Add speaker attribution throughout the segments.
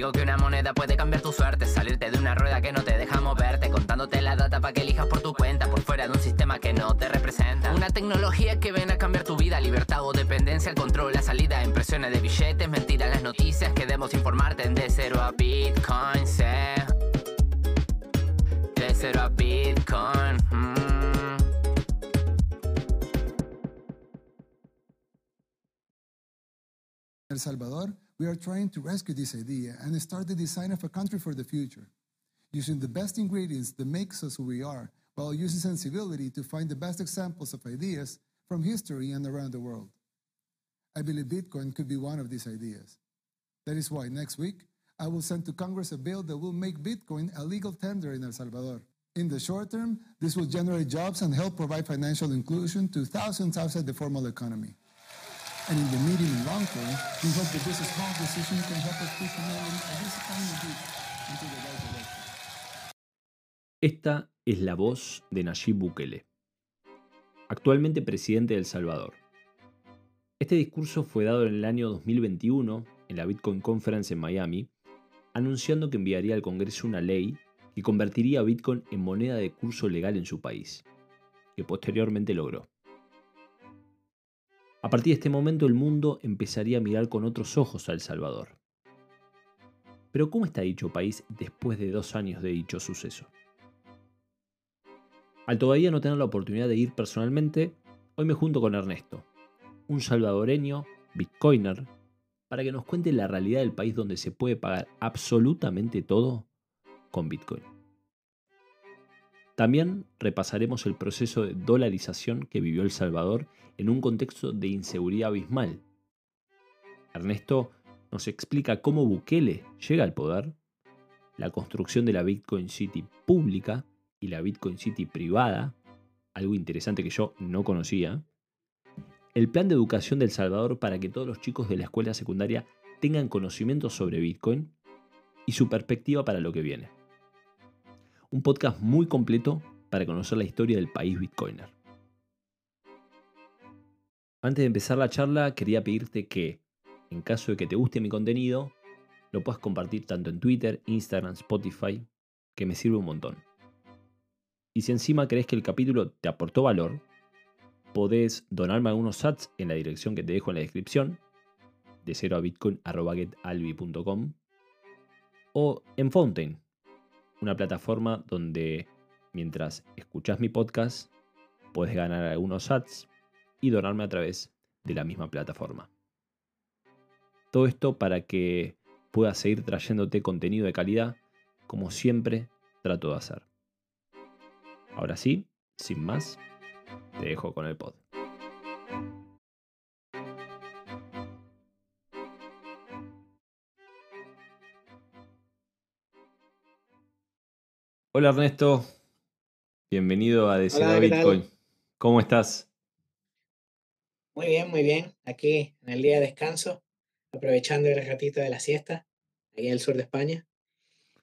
Speaker 1: digo que una moneda puede cambiar tu suerte, salirte de una rueda que no te deja moverte, contándote la data para que elijas por tu cuenta, por fuera de un sistema que no te representa. Una tecnología que ven a cambiar tu vida, libertad o dependencia, control, la salida, impresiones de billetes, mentiras, las noticias que debemos informarte de cero a Bitcoin, sé. De cero a Bitcoin. mm.
Speaker 2: El Salvador, we are trying to rescue this idea and start the design of a country for the future, using the best ingredients that makes us who we are, while using sensibility to find the best examples of ideas from history and around the world. I believe Bitcoin could be one of these ideas. That is why next week, I will send to Congress a bill that will make Bitcoin a legal tender in El Salvador. In the short term, this will generate jobs and help provide financial inclusion to thousands outside the formal economy. And in the medium and long term, can into the.
Speaker 3: Esta es la voz de Nayib Bukele, actualmente presidente de El Salvador. Este discurso fue dado en el año 2021 en la Bitcoin Conference en Miami, anunciando que enviaría al Congreso una ley que convertiría a Bitcoin en moneda de curso legal en su país, que posteriormente logró. A partir de este momento el mundo empezaría a mirar con otros ojos a El Salvador. Pero ¿cómo está dicho país después de dos años de dicho suceso? Al todavía no tener la oportunidad de ir personalmente, hoy me junto con Ernesto, un salvadoreño, bitcoiner, para que nos cuente la realidad del país donde se puede pagar absolutamente todo con Bitcoin. También repasaremos el proceso de dolarización que vivió El Salvador en un contexto de inseguridad abismal. Ernesto nos explica cómo Bukele llega al poder, la construcción de la Bitcoin City pública y la Bitcoin City privada, algo interesante que yo no conocía, el plan de educación de El Salvador para que todos los chicos de la escuela secundaria tengan conocimientos sobre Bitcoin y su perspectiva para lo que viene. Un podcast muy completo para conocer la historia del país Bitcoiner. Antes de empezar la charla, quería pedirte que, en caso de que te guste mi contenido, lo puedas compartir tanto en Twitter, Instagram, Spotify, que me sirve un montón. Y si encima crees que el capítulo te aportó valor, podés donarme algunos sats en la dirección que te dejo en la descripción, de 0 a o en Fountain, una plataforma donde mientras escuchas mi podcast, puedes ganar algunos sats y donarme a través de la misma plataforma. Todo esto para que pueda seguir trayéndote contenido de calidad como siempre trato de hacer. Ahora sí, sin más, te dejo con el pod. Hola Ernesto, bienvenido a Decir
Speaker 4: Hola,
Speaker 3: a
Speaker 4: ¿qué tal?
Speaker 3: Bitcoin. ¿Cómo estás?
Speaker 4: Muy bien, muy bien. Aquí en el día de descanso, aprovechando el ratito de la siesta, aquí en el sur de España.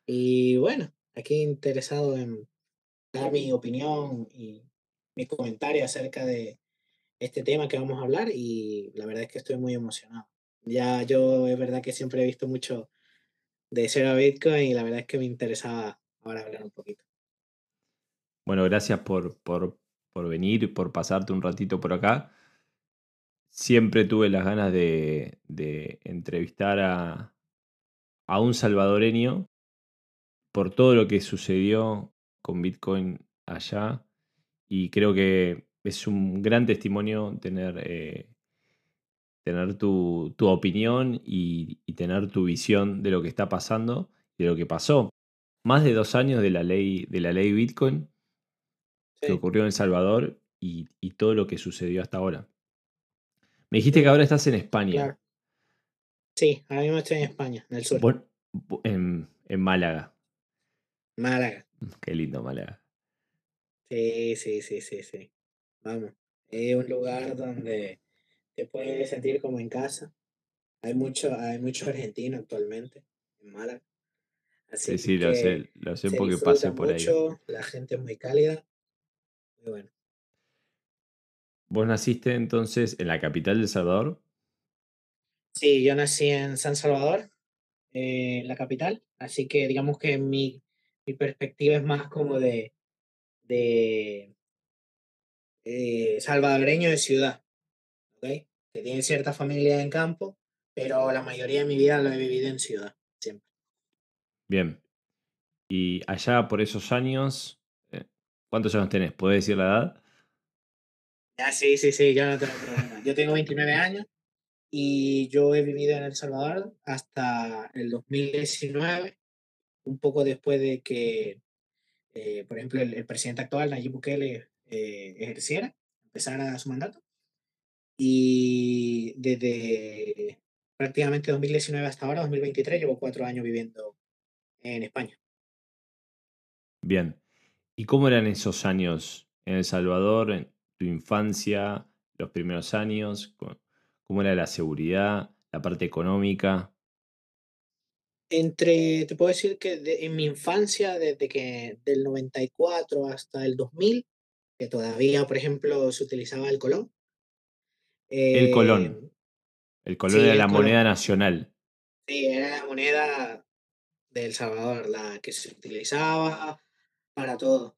Speaker 4: Y bueno, aquí interesado en dar mi opinión y mi comentario acerca de este tema que vamos a hablar y la verdad es que estoy muy emocionado. Ya yo es verdad que siempre he visto mucho de cero a Bitcoin y la verdad es que me interesaba ahora hablar un poquito.
Speaker 3: Bueno, gracias por, por, por venir, por pasarte un ratito por acá. Siempre tuve las ganas de, de entrevistar a, a un salvadoreño por todo lo que sucedió con Bitcoin allá. Y creo que es un gran testimonio tener, eh, tener tu, tu opinión y, y tener tu visión de lo que está pasando y de lo que pasó. Más de dos años de la ley, de la ley Bitcoin que
Speaker 4: Sí,
Speaker 3: ocurrió en El Salvador y, y todo lo que sucedió hasta ahora. Me dijiste que
Speaker 4: sí,
Speaker 3: ahora estás en España,
Speaker 4: claro. Sí, ahora mismo estoy en España, en el sur,
Speaker 3: en, en Málaga.
Speaker 4: Málaga.
Speaker 3: Qué lindo Málaga.
Speaker 4: Sí, sí, sí, sí, sí. Vamos, es un lugar donde te puedes sentir como en casa. Hay mucho, hay mucho argentino actualmente en Málaga.
Speaker 3: Sí,
Speaker 4: Así
Speaker 3: sí, lo
Speaker 4: que
Speaker 3: sé, lo sé porque pasé por ahí.
Speaker 4: la gente es muy cálida. Muy bueno.
Speaker 3: Vos naciste entonces en la capital de El Salvador.
Speaker 4: Sí, yo nací en San Salvador, eh, la capital, así que digamos que mi, mi perspectiva es más como de, de eh, salvadoreño de ciudad, ¿ok? Que tiene cierta familia en campo, pero la mayoría de mi vida lo he vivido en ciudad, siempre.
Speaker 3: Bien. Y allá por esos años, eh, ¿cuántos años tenés? ¿Puedes decir la edad?
Speaker 4: Ya, sí, sí, sí, yo no tengo problema. Yo tengo 29 años y yo he vivido en El Salvador hasta el 2019, un poco después de que, eh, por ejemplo, el, el presidente actual, Nayib Bukele, eh, ejerciera, empezara su mandato. Y desde prácticamente 2019 hasta ahora, 2023, llevo cuatro años viviendo en España.
Speaker 3: Bien. ¿Y cómo eran esos años en El Salvador, tu infancia, los primeros años? ¿Cómo era la seguridad, la parte económica?
Speaker 4: Entre, te puedo decir que de- en mi infancia, desde que del 94 hasta el 2000, que todavía, por ejemplo, se utilizaba el colón.
Speaker 3: El
Speaker 4: eh,
Speaker 3: colón. El colón
Speaker 4: sí,
Speaker 3: era
Speaker 4: el
Speaker 3: la
Speaker 4: colón.
Speaker 3: moneda nacional.
Speaker 4: Sí, era la moneda de El Salvador, la que se utilizaba para todo.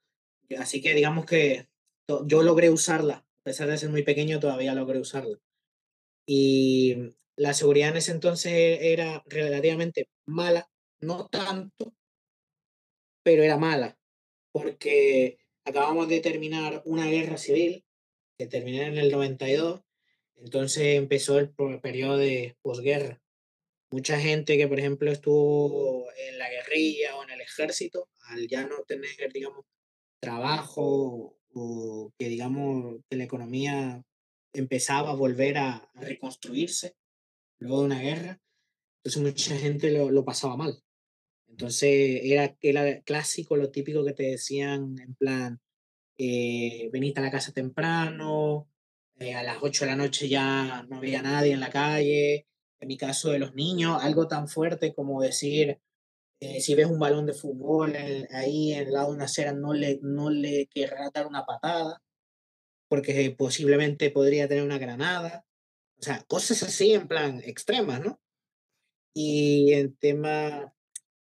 Speaker 4: Así que digamos que yo logré usarla, a pesar de ser muy pequeño, todavía logré usarla. Y la seguridad en ese entonces era relativamente mala, no tanto, pero era mala, porque acabamos de terminar una guerra civil, que terminó en el 92, entonces empezó el periodo de posguerra. Mucha gente que, por ejemplo, estuvo en la guerrilla o en el ejército, al ya no tener, digamos, trabajo o que, digamos, que la economía empezaba a volver a, reconstruirse luego de una guerra, entonces mucha gente lo, lo pasaba mal. Entonces era, era clásico, lo típico que te decían en plan, eh, veniste a la casa temprano, eh, a las 8 de la noche ya no había nadie en la calle. En mi caso de los niños, algo tan fuerte como decir, eh, si ves un balón de fútbol eh, ahí en el lado de una acera, no le, no le querrás dar una patada, porque posiblemente podría tener una granada. O sea, cosas así en plan extremas, ¿no? Y en tema,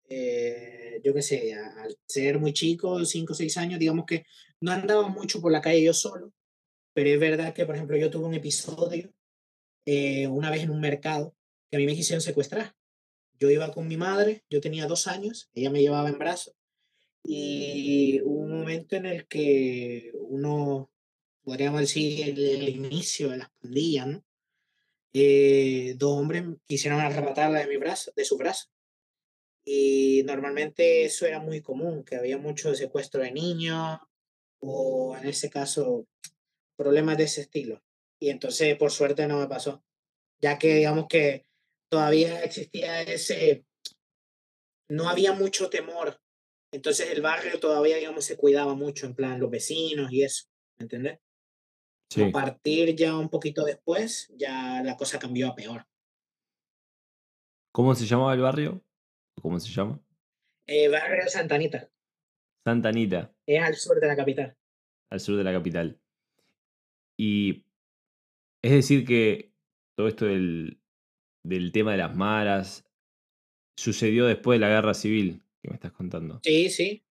Speaker 4: eh, yo qué sé, al ser muy chico, 5 o 6 años, digamos que no andaba mucho por la calle yo solo, pero es verdad que, por ejemplo, yo tuve un episodio eh, una vez en un mercado que a mí me quisieron secuestrar. Yo iba con mi madre, yo tenía dos años, ella me llevaba en brazos, y hubo un momento en el que uno, podríamos decir, el, el inicio de las pandillas, ¿no? Eh, dos hombres quisieron arrebatarla de mi brazo, de su brazo. Y normalmente eso era muy común, que había mucho secuestro de niños o en ese caso problemas de ese estilo. Y entonces por suerte no me pasó, ya que digamos que todavía existía ese, no había mucho temor. Entonces el barrio todavía, digamos, se cuidaba mucho, en plan los vecinos y eso, ¿me entendés?
Speaker 3: Sí.
Speaker 4: A partir ya un poquito después, ya la cosa cambió a peor.
Speaker 3: ¿Cómo se llamaba el barrio? ¿Cómo se llama?
Speaker 4: Eh, barrio de Santa Anita,
Speaker 3: Santa Anita,
Speaker 4: es al sur de la capital.
Speaker 3: al sur de la capital. Y es decir que todo esto del, del tema de las maras sucedió después de la guerra civil que me estás contando.
Speaker 4: Sí, sí.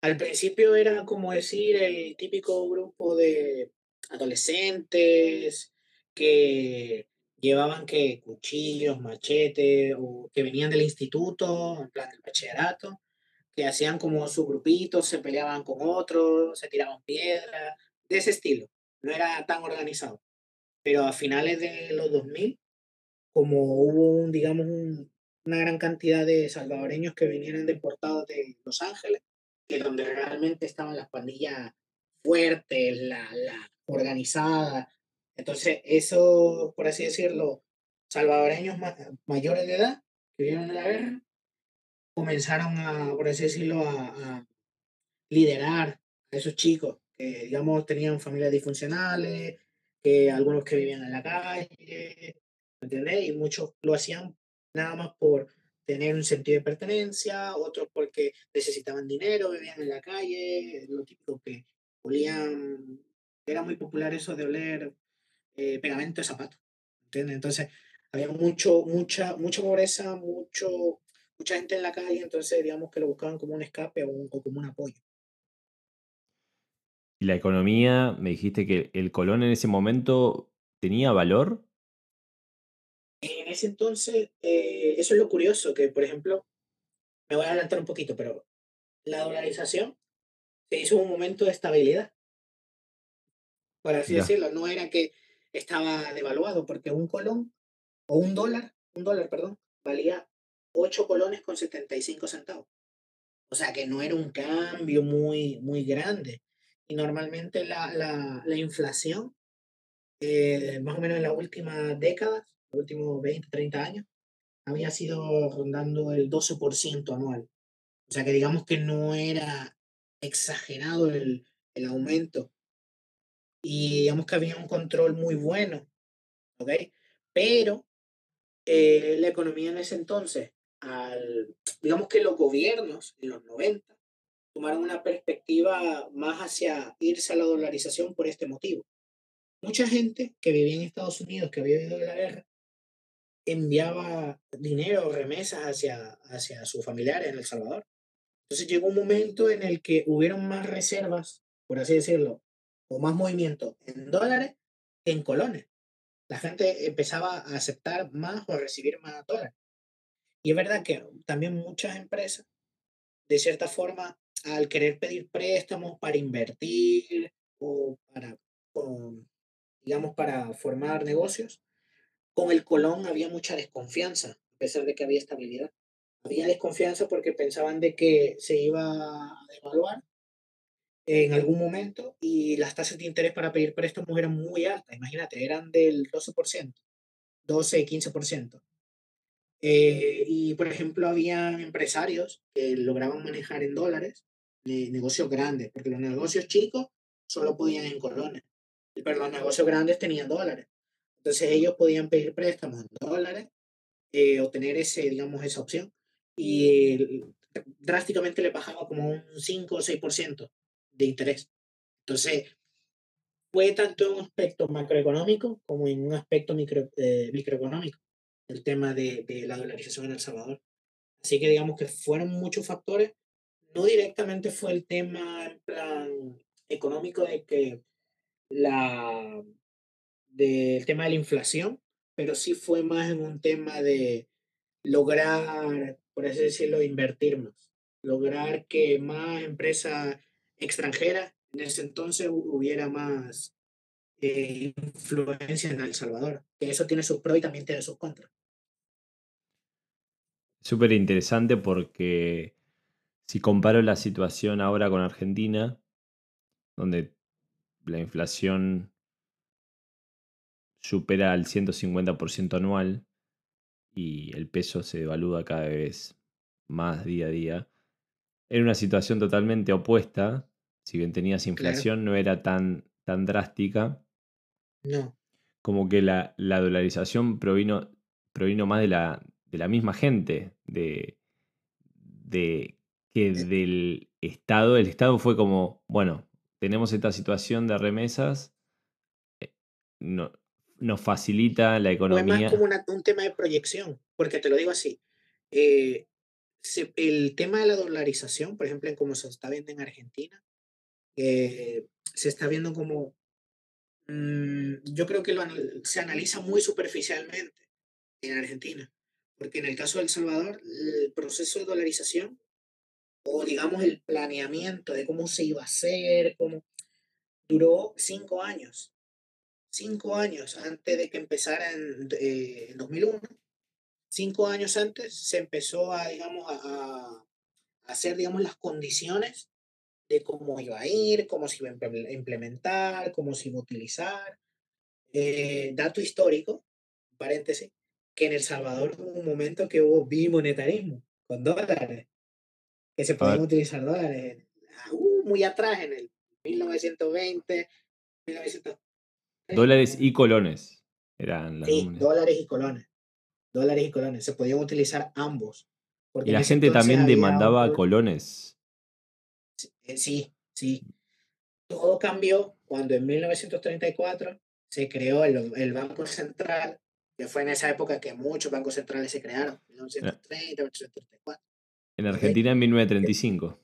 Speaker 4: Al principio era como decir el típico grupo de adolescentes que llevaban que cuchillos, machetes, o que venían del instituto, en plan del bachillerato, que hacían como su grupito, se peleaban con otros, se tiraban piedras, de ese estilo. No era tan organizado. Pero a finales de los 2000, como hubo un, digamos, un- una gran cantidad de salvadoreños que vinieron deportados de Los Ángeles, que donde realmente estaban las pandillas fuertes, la, la organizada. Entonces, eso, por así decirlo, salvadoreños ma- mayores de edad que vivieron en la guerra, comenzaron a, por así decirlo, a, a liderar a esos chicos que, digamos, tenían familias disfuncionales, que algunos que vivían en la calle, ¿me ¿entendés? Y muchos lo hacían nada más por tener un sentido de pertenencia, otros porque necesitaban dinero, vivían en la calle, lo típico que olían, era muy popular eso de oler eh, pegamento de zapatos, ¿entiendes? Entonces, había mucho, mucha, mucha pobreza, mucho, mucha gente en la calle, entonces digamos que lo buscaban como un escape o, un- o como un apoyo.
Speaker 3: Y la economía, me dijiste que el colón en ese momento tenía valor.
Speaker 4: En ese entonces, eh, eso es lo curioso, que por ejemplo, me voy a adelantar un poquito, pero la dolarización se hizo un momento de estabilidad, por así
Speaker 3: Ya.
Speaker 4: decirlo. No era que estaba devaluado, porque un colón o un dólar, un dólar, perdón, valía 8 colones con 75 centavos. O sea que no era un cambio muy, muy grande. Y normalmente la, la, la inflación, eh, más o menos en las últimas décadas, los últimos 20, 30 años, había sido rondando el 12% anual. O sea que digamos que no era exagerado el, el aumento. Y digamos que había un control muy bueno, ¿ok? Pero eh, la economía en ese entonces, al, digamos que los gobiernos en los 90 tomaron una perspectiva más hacia irse a la dolarización por este motivo. Mucha gente que vivía en Estados Unidos, que había vivido la guerra, enviaba dinero remesas hacia, hacia sus familiares en El Salvador. Entonces llegó un momento en el que hubieron más reservas, por así decirlo, o más movimiento en dólares que en colones. La gente empezaba a aceptar más o a recibir más dólares. Y es verdad que también muchas empresas, de cierta forma, al querer pedir préstamos para invertir o para, o, digamos, para formar negocios, con el colón había mucha desconfianza, a pesar de que había estabilidad. Había desconfianza porque pensaban de que se iba a devaluar en algún momento y las tasas de interés para pedir préstamos eran muy altas. Imagínate, eran del 12%, 12, 15%. Eh, y, por ejemplo, había empresarios que lograban manejar en dólares de negocios grandes, porque los negocios chicos solo podían en colones, pero los negocios grandes tenían dólares. Entonces ellos podían pedir préstamos en dólares, eh, obtener ese, digamos, esa opción, y drásticamente le bajaba como un 5 o 6% de interés. Entonces, fue tanto en un aspecto macroeconómico como en un aspecto micro, eh, microeconómico el tema de, de, la dolarización en El Salvador. Así que digamos que fueron muchos factores. No directamente fue el tema en plan económico de que la del tema de la inflación, pero sí fue más en un tema de lograr, por así decirlo, invertir más, lograr que más empresas extranjeras en ese entonces hubiera más eh, influencia en El Salvador. Que eso tiene sus pros y también tiene sus contras.
Speaker 3: Súper interesante porque si comparo la situación ahora con Argentina, donde la inflación supera el 150% anual y el peso se devalúa cada vez más día a día, era una situación totalmente opuesta. Si bien tenías inflación, claro. no era tan, tan drástica.
Speaker 4: No.
Speaker 3: Como que la, la dolarización provino, provino más de la, de la misma gente, de, de que del Estado. El Estado fue como, bueno, tenemos esta situación de remesas, eh, no, nos facilita la economía.
Speaker 4: Fue más como una, un tema de proyección, porque te lo digo así. Eh, se, el tema de la dolarización, por ejemplo, en cómo se está viendo en Argentina, eh, se está viendo como, mmm, yo creo que lo, se analiza muy superficialmente en Argentina, porque en el caso de El Salvador, el proceso de dolarización, o digamos el planeamiento de cómo se iba a hacer, cómo, duró cinco años. Cinco años antes de que empezara en, eh, en 2001, cinco años antes se empezó a, digamos, a, a, hacer, digamos, las condiciones de cómo iba a ir, cómo se iba a implementar, cómo se iba a utilizar. Eh, dato histórico, paréntesis, que en El Salvador hubo un momento que hubo bimonetarismo con dólares, que se podían utilizar dólares. Uh, muy atrás, en el 1920, 1900.
Speaker 3: Dólares y colones eran las
Speaker 4: Sí, dólares y colones. Dólares y colones. Se podían utilizar ambos.
Speaker 3: Y la gente también demandaba un... colones.
Speaker 4: Sí, sí. Todo cambió cuando en 1934 se creó el, el Banco Central que fue en esa época que muchos bancos centrales se crearon, 1930, 1934.
Speaker 3: En Argentina en 1935.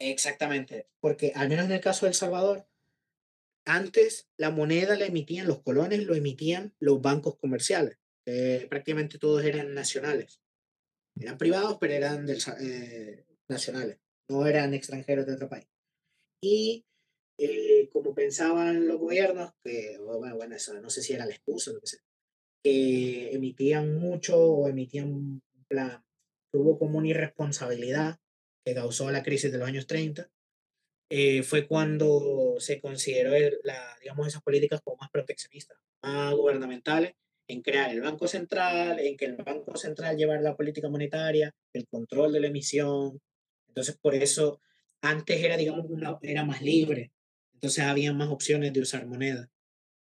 Speaker 4: Exactamente, porque al menos en el caso de El Salvador, antes la moneda la emitían los colones, lo emitían los bancos comerciales, que prácticamente todos eran nacionales. Eran privados, pero eran del, eh, nacionales, no eran extranjeros de otro país. Y eh, como pensaban los gobiernos, que, bueno, bueno, eso, no sé si era la excusa lo que sea, que emitían mucho o emitían plan, hubo como una irresponsabilidad que causó la crisis de los años 30, eh, fue cuando se consideró la, digamos, esas políticas como más proteccionistas, más gubernamentales, en crear el Banco Central, en que el Banco Central llevara la política monetaria, el control de la emisión. Entonces, por eso antes era, digamos, una, era más libre. Entonces, había más opciones de usar moneda.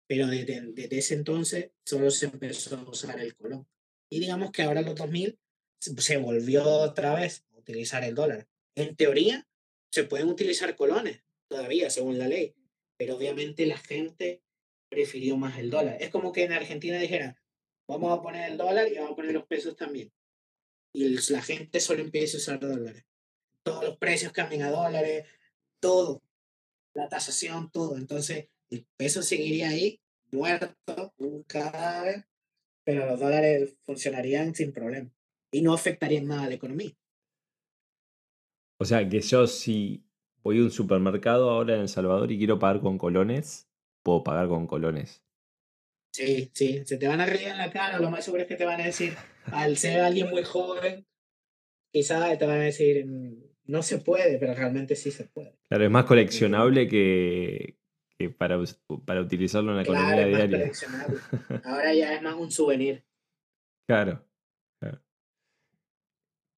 Speaker 4: Pero desde, desde ese entonces solo se empezó a usar el colón. Y digamos que ahora en los 2000 se volvió otra vez a utilizar el dólar. En teoría, se pueden utilizar colones todavía, según la ley, pero obviamente la gente prefirió más el dólar. Es como que en Argentina dijera, vamos a poner el dólar y vamos a poner los pesos también. Y la gente solo empieza a usar dólares. Todos los precios cambian a dólares, todo. La tasación, todo. Entonces, el peso seguiría ahí, muerto, un cadáver, pero los dólares funcionarían sin problema y no afectarían nada a la economía.
Speaker 3: O sea, que yo si voy a un supermercado ahora en El Salvador y quiero pagar con colones, puedo pagar con colones.
Speaker 4: Sí, sí, se te van a reír en la cara, lo más seguro es que te van a decir, al ser alguien muy joven, quizás te van a decir, mm, no se puede, pero realmente sí se puede.
Speaker 3: Claro, es más coleccionable que, para, para utilizarlo en la economía diaria.
Speaker 4: Ahora ya es más un souvenir.
Speaker 3: Claro, claro.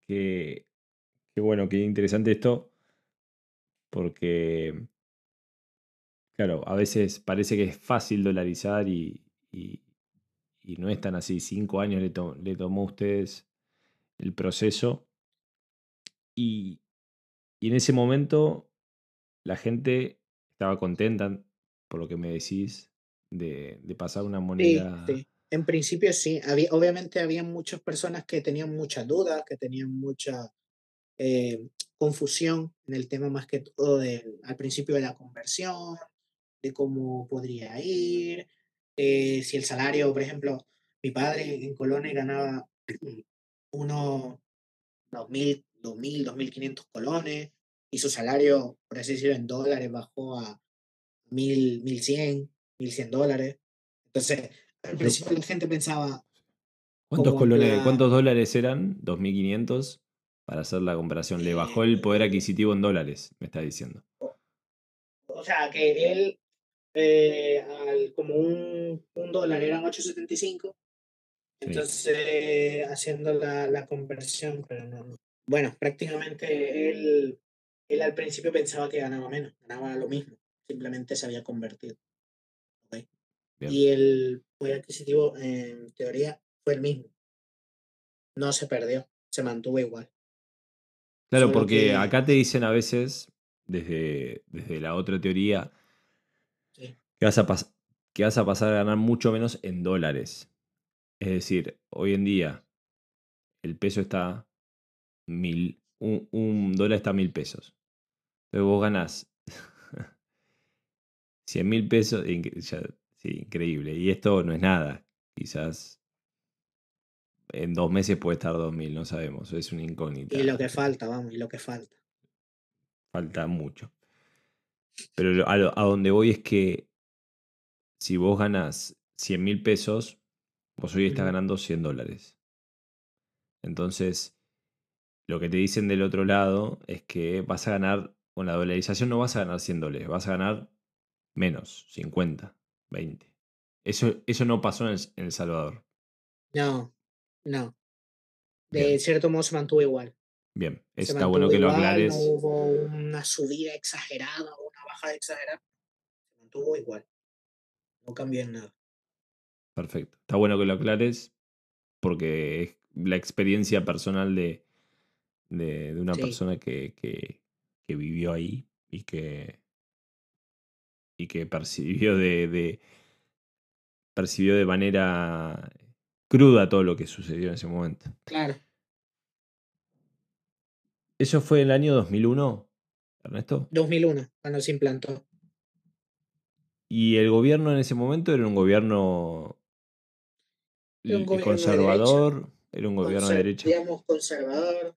Speaker 3: Qué, qué bueno, qué interesante esto, porque Claro, a veces parece que es fácil dolarizar y, no es tan así. Cinco años le, le, tomó a ustedes el proceso. Y, en ese momento la gente estaba contenta, por lo que me decís, de, pasar una moneda.
Speaker 4: Sí, En principio sí. Había, obviamente había muchas personas que tenían muchas dudas, que tenían mucha eh, confusión en el tema más que todo al principio de la conversión, de cómo podría ir, eh, si el salario, por ejemplo, mi padre en Colonia ganaba unos 2.000, 2.000, 2.500 colones y su salario, por así decirlo, en dólares bajó a 1.000, 1.100, 1.100 dólares. Entonces, al principio la gente pensaba...
Speaker 3: ¿Cuántos, colones, ¿Cuántos dólares eran? 2.500 para hacer la comparación. Le bajó el poder adquisitivo en dólares, me está diciendo.
Speaker 4: O sea, que él eh, al, como un, un dólar eran 8.75. Entonces, haciendo la, la conversión, pero no, Bueno, prácticamente él, él al principio pensaba que ganaba menos, ganaba lo mismo, simplemente se había convertido. Y el poder adquisitivo, en teoría, fue el mismo. No se perdió, se mantuvo igual.
Speaker 3: Claro, porque acá te dicen a veces, desde, desde la otra teoría, que vas, a que vas a pasar a ganar mucho menos en dólares. Es decir, hoy en día el peso está mil, un, dólar está mil pesos. Entonces vos ganás 100 mil pesos, sí, increíble. Y esto no es nada. Quizás en dos meses puede estar dos mil, no sabemos. Es una incógnita.
Speaker 4: Y lo que falta, vamos, y lo que falta.
Speaker 3: Falta mucho. Pero a, a donde voy es que si vos ganas 100 mil pesos, vos hoy estás ganando 100 dólares. Entonces, lo que te dicen del otro lado es que vas a ganar, con la dolarización no vas a ganar 100 dólares, vas a ganar menos, 50, 20. Eso, eso no pasó en El, Salvador.
Speaker 4: No, no. De cierto modo se mantuvo igual.
Speaker 3: Bien, está bueno que lo aclares.
Speaker 4: No hubo una subida exagerada o una bajada exagerada. Se mantuvo igual. No cambió en nada.
Speaker 3: Perfecto. Está bueno que lo aclares porque es la experiencia personal de, de, una persona que, que, que, vivió ahí y que, y que percibió de, de percibió de manera cruda todo lo que sucedió en ese momento.
Speaker 4: Claro.
Speaker 3: ¿Eso fue en el año 2001, Ernesto?
Speaker 4: 2001, cuando se implantó.
Speaker 3: ¿Y el gobierno en ese momento era un gobierno,
Speaker 4: Era un
Speaker 3: l-
Speaker 4: gobierno de
Speaker 3: conservador? ¿Era un gobierno de derecha?
Speaker 4: Digamos conservador,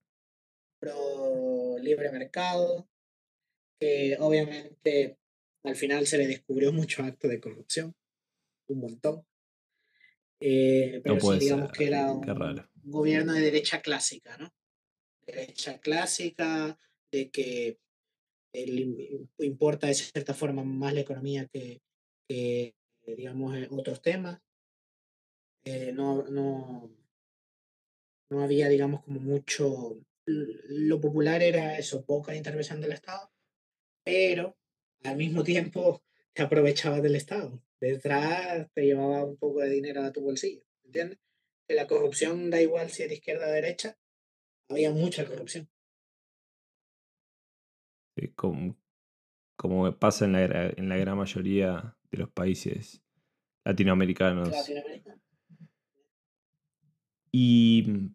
Speaker 4: pro libre mercado, que obviamente al final se le descubrió mucho acto de corrupción, un montón. Eh, pero
Speaker 3: No
Speaker 4: sí, digamos
Speaker 3: ser,
Speaker 4: que era un
Speaker 3: raro.
Speaker 4: gobierno de derecha clásica, ¿no? Derecha clásica, de que el im- importa de cierta forma más la economía que, que, digamos, eh, otros temas. Eh, no, no, no había, digamos, como mucho, lo popular era eso, poca intervención del Estado, pero al mismo tiempo te aprovechabas del Estado. Detrás te llevaba un poco de dinero a tu bolsillo, ¿entiendes? Que la corrupción da igual si de izquierda o derecha, había mucha corrupción.
Speaker 3: Sí, Como, como pasa en la, en la gran mayoría de los países latinoamericanos.
Speaker 4: Latinoamérica.
Speaker 3: Y,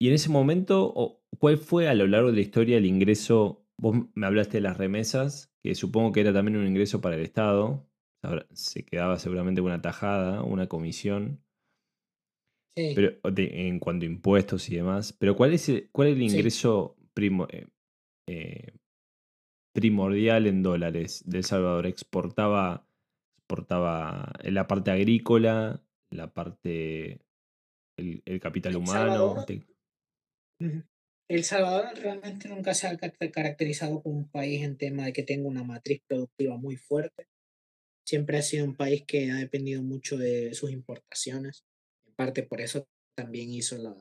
Speaker 3: y en ese momento, ¿cuál fue a lo largo de la historia el ingreso? Vos me hablaste de las remesas, que supongo que era también un ingreso para el Estado. Se quedaba seguramente una tajada, una comisión,
Speaker 4: Sí,
Speaker 3: pero en cuanto a impuestos y demás. Pero ¿cuál es el, cuál es el
Speaker 4: Sí.
Speaker 3: ingreso primo- eh, eh, primordial en dólares de El Salvador? Exportaba, exportaba la parte agrícola, la parte, el, el capital
Speaker 4: El
Speaker 3: humano. Te-.
Speaker 4: El Salvador realmente nunca se ha ca- caracterizado como un país en tema de que tenga una matriz productiva muy fuerte. Siempre ha sido un país que ha dependido mucho de sus importaciones. En parte por eso también hizo la,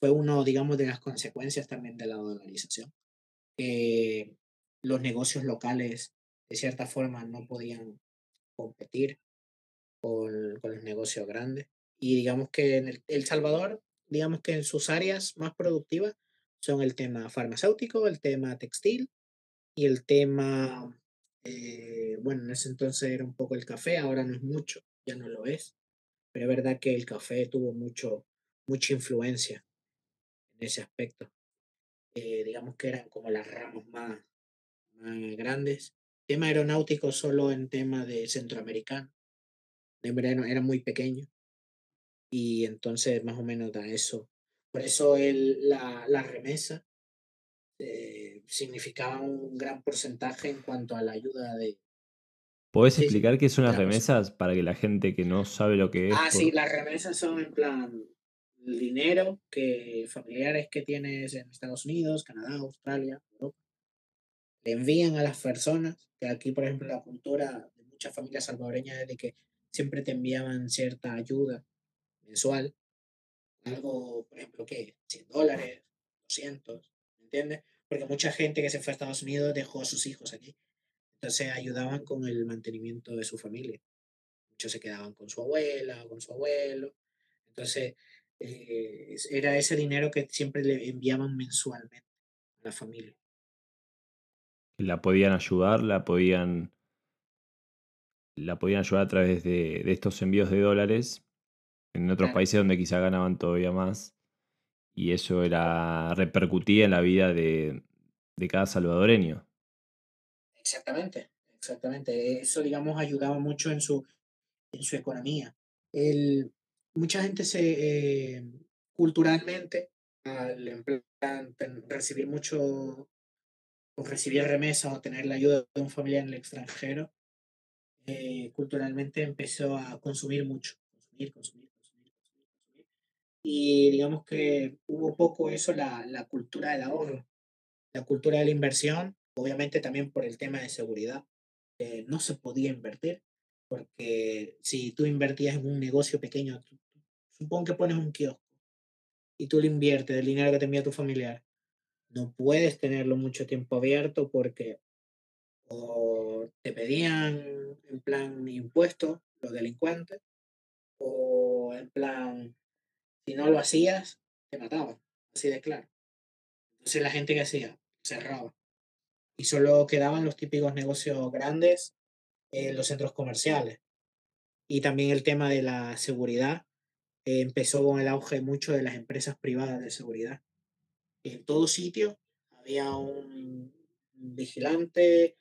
Speaker 4: fue uno, digamos, de las consecuencias también de la dolarización. Que los negocios locales, de cierta forma, no podían competir con, con los negocios grandes. Y digamos que en el, El Salvador, digamos que en sus áreas más productivas son el tema farmacéutico, el tema textil y el tema, eh, bueno, en ese entonces era un poco el café, ahora no es mucho, ya no lo es, pero es verdad que el café tuvo mucho, mucha influencia en ese aspecto. Eh, digamos que eran como las ramas más, más grandes. Tema aeronáutico solo en tema de centroamericano, en verano era muy pequeño y entonces más o menos da eso. Por eso el, la, la remesa eh, significaba un gran porcentaje en cuanto a la ayuda de...
Speaker 3: ¿Podés
Speaker 4: Sí, sí,
Speaker 3: explicar qué son las
Speaker 4: de la persona.
Speaker 3: remesas para que la gente que no sabe lo que es?
Speaker 4: Ah, sí,
Speaker 3: por-
Speaker 4: las remesas son en plan el dinero que familiares que tienes en Estados Unidos, Canadá, Australia, Europa, le envían a las personas, que aquí por ejemplo la cultura de muchas familias salvadoreñas es de que siempre te enviaban cierta ayuda mensual, algo, por ejemplo, que 100 dólares, 200, ¿me entiendes? Porque mucha gente que se fue a Estados Unidos dejó a sus hijos aquí, entonces ayudaban con el mantenimiento de su familia. Muchos se quedaban con su abuela, con su abuelo, entonces eh, era ese dinero que siempre le enviaban mensualmente a la familia.
Speaker 3: la podían ayudar, la podían, la podían ayudar a través de, de estos envíos de dólares en otros
Speaker 4: Claro.
Speaker 3: países donde quizá ganaban todavía más. Y eso era repercutía en la vida de, de cada salvadoreño.
Speaker 4: Exactamente, exactamente. Eso, digamos, ayudaba mucho en su, en su economía. El, mucha gente se, eh, culturalmente, al recibir mucho, o recibir remesas o tener la ayuda de un familiar en el extranjero, eh, culturalmente empezó a consumir mucho, consumir, consumir. Y digamos que hubo poco eso, la, la cultura del ahorro, la cultura de la inversión, obviamente también por el tema de seguridad. eh, no se podía invertir, porque si tú invertías en un negocio pequeño, supón que pones un kiosco y tú le inviertes el dinero que te envía tu familiar, no puedes tenerlo mucho tiempo abierto porque o te pedían en plan impuestos los delincuentes, o en plan, si no lo hacías, te mataban, así de claro. Entonces la gente que hacía, cerraba. Y solo quedaban los típicos negocios grandes en los centros comerciales. Y también el tema de la seguridad eh, empezó con el auge mucho de las empresas privadas de seguridad. En todo sitio había un vigilante,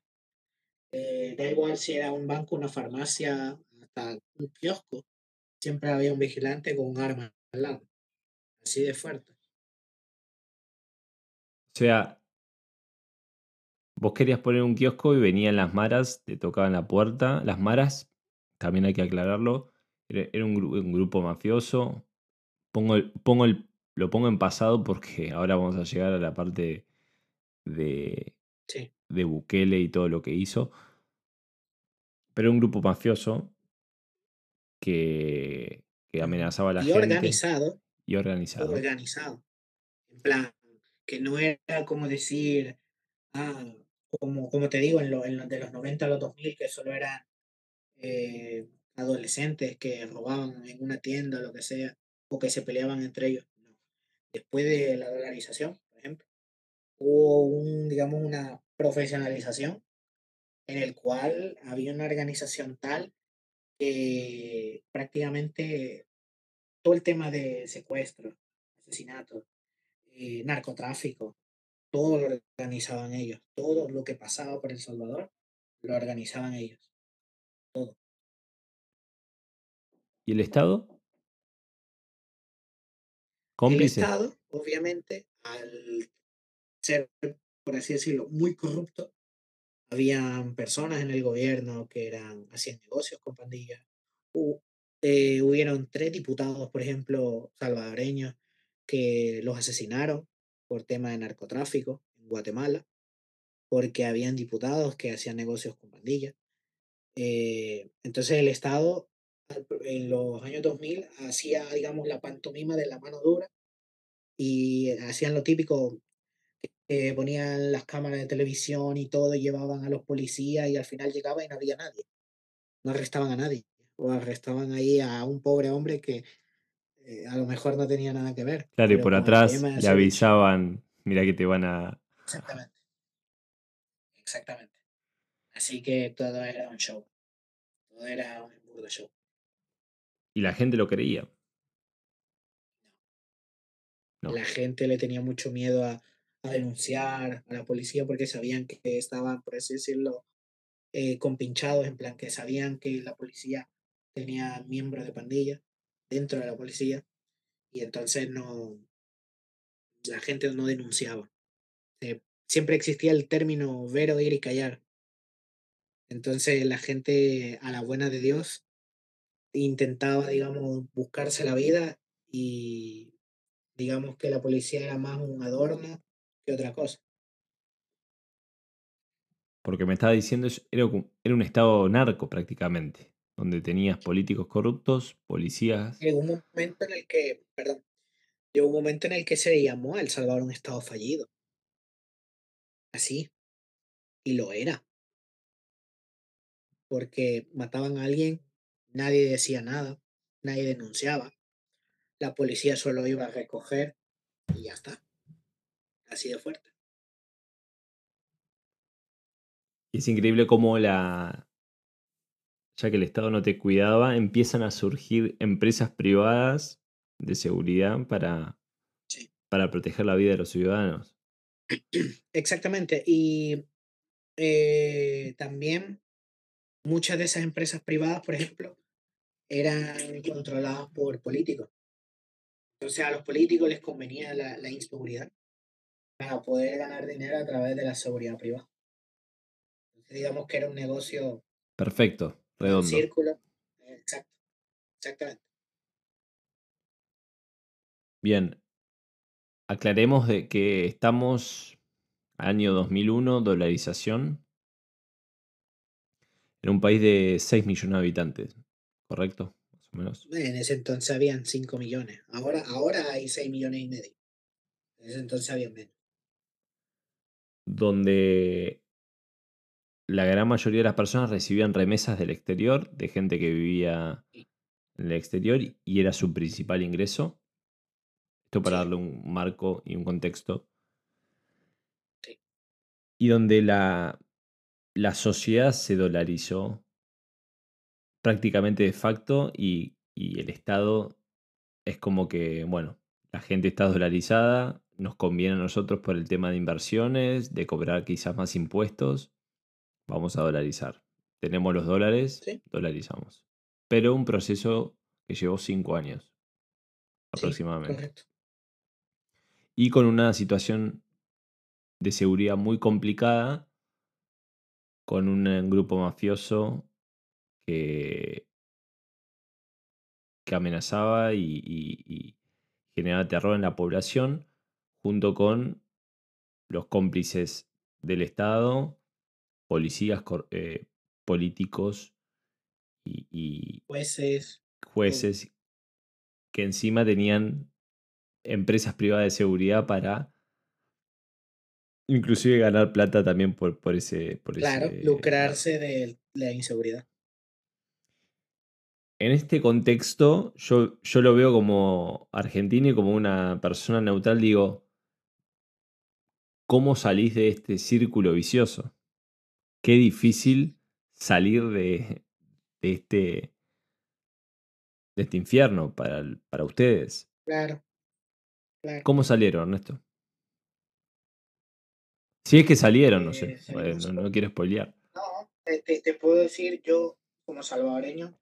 Speaker 4: eh, da igual si era un banco, una farmacia, hasta un kiosco, siempre había un vigilante con un arma al lado, así de fuerte.
Speaker 3: O sea, vos querías poner un kiosco y venían las maras, te tocaban la puerta. Las maras, también hay que aclararlo, era, un, gru- un grupo mafioso. Pongo, el- pongo el, lo pongo en pasado porque ahora vamos a llegar a la parte de,
Speaker 4: Sí.
Speaker 3: de Bukele y todo lo que hizo. Pero un grupo mafioso que, que amenazaba a la
Speaker 4: Y
Speaker 3: gente
Speaker 4: organizado,
Speaker 3: y organizado.
Speaker 4: organizado. En plan, que no era como decir, ah, como, como te digo, en lo, en lo de los 90 a los 2000, que solo eran eh, adolescentes que robaban en una tienda o lo que sea, o que se peleaban entre ellos. No. Después de la dolarización, por ejemplo, hubo un, digamos, una profesionalización en el cual había una organización tal que prácticamente todo el tema de secuestro, asesinato, eh, narcotráfico, todo lo organizaban ellos. Todo lo que pasaba por El Salvador lo organizaban ellos. Todo.
Speaker 3: ¿Y el Estado?
Speaker 4: El
Speaker 3: Cómplice.
Speaker 4: Estado, obviamente, al ser, por así decirlo, muy corrupto, habían personas en el gobierno que eran, hacían negocios con pandillas. Hu- eh, hubieron tres diputados, por ejemplo, salvadoreños, que los asesinaron por tema de narcotráfico en Guatemala, porque habían diputados que hacían negocios con pandillas. Eh, entonces el Estado en los años 2000 hacía, digamos, la pantomima de la mano dura y hacían lo típico, eh, ponían las cámaras de televisión y todo, y llevaban a los policías y al final llegaba y no había nadie. No arrestaban a nadie. O arrestaban ahí a un pobre hombre que eh, a lo mejor no tenía nada que ver.
Speaker 3: Claro, y por atrás le avisaban, mira que te van a...
Speaker 4: Exactamente. Exactamente. Así que todo era un show. Todo era un burdo show.
Speaker 3: Y la gente lo creía. No.
Speaker 4: La gente le tenía mucho miedo a, a denunciar a la policía porque sabían que estaban, por así decirlo, eh, compinchados, en plan que sabían que la policía tenía miembros de pandilla dentro de la policía y entonces no, la gente no denunciaba. Eh, siempre existía el término ver, oír y callar. Entonces la gente a la buena de Dios intentaba, digamos, buscarse la vida y digamos que la policía era más un adorno que otra cosa.
Speaker 3: Porque me estaba diciendo, era, un estado narco prácticamente, donde tenías políticos corruptos, policías.
Speaker 4: Llegó un momento en el que, perdón, llegó un momento en el que se llamó a El Salvador un estado fallido. Así. Y lo era. Porque mataban a alguien, nadie decía nada, nadie denunciaba. La policía solo iba a recoger y ya está. Así de fuerte.
Speaker 3: Y es increíble cómo la... Ya que el Estado no te cuidaba, empiezan a surgir empresas privadas de seguridad para,
Speaker 4: Sí.
Speaker 3: para proteger la vida de los ciudadanos.
Speaker 4: Exactamente. Y eh, también muchas de esas empresas privadas, por ejemplo, eran controladas por políticos. Entonces a los políticos les convenía la, la inseguridad para poder ganar dinero a través de la seguridad privada. Entonces digamos que era un negocio,
Speaker 3: Perfecto, redondo.
Speaker 4: círculo. Exacto. Exactamente.
Speaker 3: Bien, aclaremos de que estamos año 2001, dolarización, en un país de 6 millones de habitantes, ¿correcto? Más o menos.
Speaker 4: En ese entonces habían 5 millones. Ahora, ahora hay 6 millones y medio. En ese entonces había menos.
Speaker 3: Donde la gran mayoría de las personas recibían remesas del exterior, de gente que vivía en el exterior y era su principal ingreso. Esto para
Speaker 4: Sí.
Speaker 3: darle un marco y un contexto.
Speaker 4: Sí.
Speaker 3: Y donde la, la sociedad se dolarizó prácticamente de facto y, y el Estado es como que, bueno, la gente está dolarizada, nos conviene a nosotros por el tema de inversiones, de cobrar quizás más impuestos, vamos a dolarizar. Tenemos los dólares,
Speaker 4: Sí.
Speaker 3: dolarizamos. Pero un proceso que llevó cinco años
Speaker 4: Sí,
Speaker 3: aproximadamente.
Speaker 4: correcto.
Speaker 3: Y con una situación de seguridad muy complicada, con un eh, grupo mafioso que, que amenazaba y, y- y generaba terror en la población, junto con los cómplices del Estado, policías, eh, políticos y, y
Speaker 4: Jueces,
Speaker 3: jueces que encima tenían empresas privadas de seguridad para inclusive ganar plata también por, por ese por
Speaker 4: claro,
Speaker 3: ese
Speaker 4: lucrarse de la inseguridad.
Speaker 3: En este contexto, yo, yo lo veo como argentino y como una persona neutral, digo, ¿cómo salís de este círculo vicioso? Qué difícil salir de, de este, de este infierno para, para ustedes.
Speaker 4: Claro, claro.
Speaker 3: ¿Cómo salieron, Ernesto? Si es que salieron, no sé.
Speaker 4: Eh,
Speaker 3: no quiero spoilear.
Speaker 4: No, te, puedo decir yo, como salvadoreño,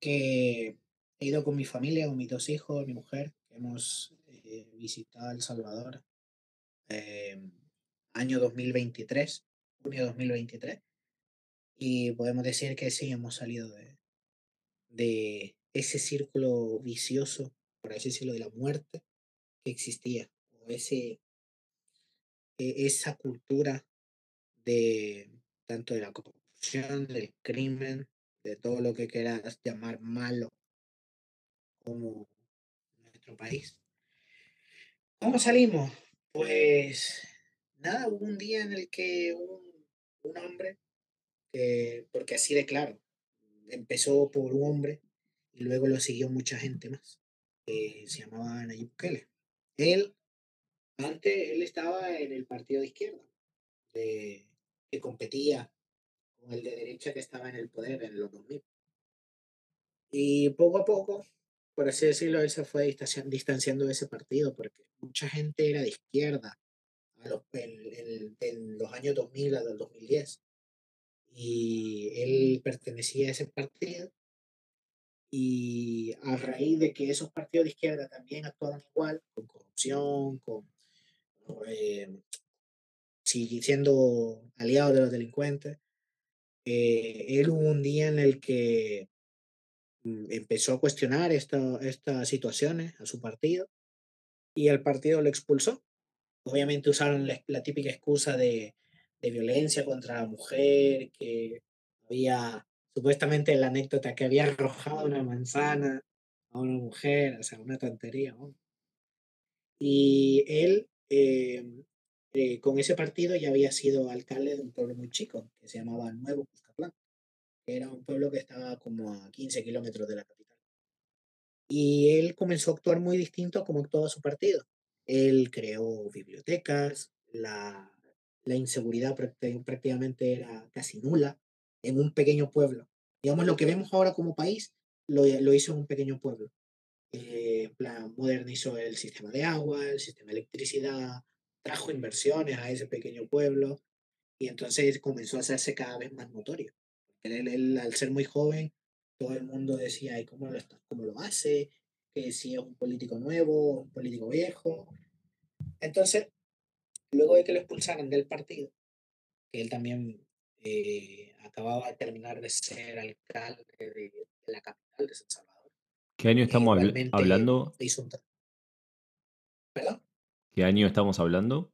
Speaker 4: que he ido con mi familia, con mis dos hijos, mi mujer, que hemos eh, visitado El Salvador eh, año 2023, junio 2023, y podemos decir que sí, hemos salido de, de ese círculo vicioso, por así decirlo, de la muerte que existía, o ese, e- esa cultura de tanto de la corrupción, del crimen, de todo lo que quieras llamar malo como nuestro país. ¿Cómo salimos? Pues nada, hubo un día en el que un, un hombre, que, porque así de claro, empezó por un hombre y luego lo siguió mucha gente más, que se llamaba Nayib Bukele. Él, antes, él estaba en el partido de izquierda, de- que competía con el de derecha que estaba en el poder en los 2000. Y poco a poco, por así decirlo, él se fue distancia- distanciando de ese partido porque mucha gente era de izquierda a los, en, en- en los años 2000 al 2010. Y él pertenecía a ese partido. Y a raíz de que esos partidos de izquierda también actuaban igual, con corrupción, con eh, siendo aliado de los delincuentes, eh, él hubo un día en el que empezó a cuestionar esta- estas situaciones a su partido y el partido lo expulsó. Obviamente usaron la, típica excusa de, de violencia contra la mujer, que había supuestamente la anécdota que había arrojado una manzana a una mujer, o sea, una tontería. Y él, eh, eh, con ese partido, ya había sido alcalde de un pueblo muy chico, que se llamaba Nuevo era un pueblo que estaba como a 15 kilómetros de la capital. Y él comenzó a actuar muy distinto a como actuaba su partido. Él creó bibliotecas, la, la inseguridad prácti- prácticamente era casi nula en un pequeño pueblo. Digamos, lo que vemos ahora como país lo, lo hizo en un pequeño pueblo. Eh, plan, modernizó el sistema de agua, el sistema de electricidad, trajo inversiones a ese pequeño pueblo y entonces comenzó a hacerse cada vez más notorio. Él, él, al ser muy joven, todo el mundo decía, ¿y cómo lo, está- cómo lo hace? Que si es un político nuevo, un político viejo. Entonces, luego de que lo expulsaran del partido, que él también eh, acababa de terminar de ser alcalde de, la capital de San Salvador.
Speaker 3: ¿Qué año
Speaker 4: e
Speaker 3: estamos habl- hablando?
Speaker 4: hizo un tra- ¿Perdón?
Speaker 3: ¿Qué año estamos hablando?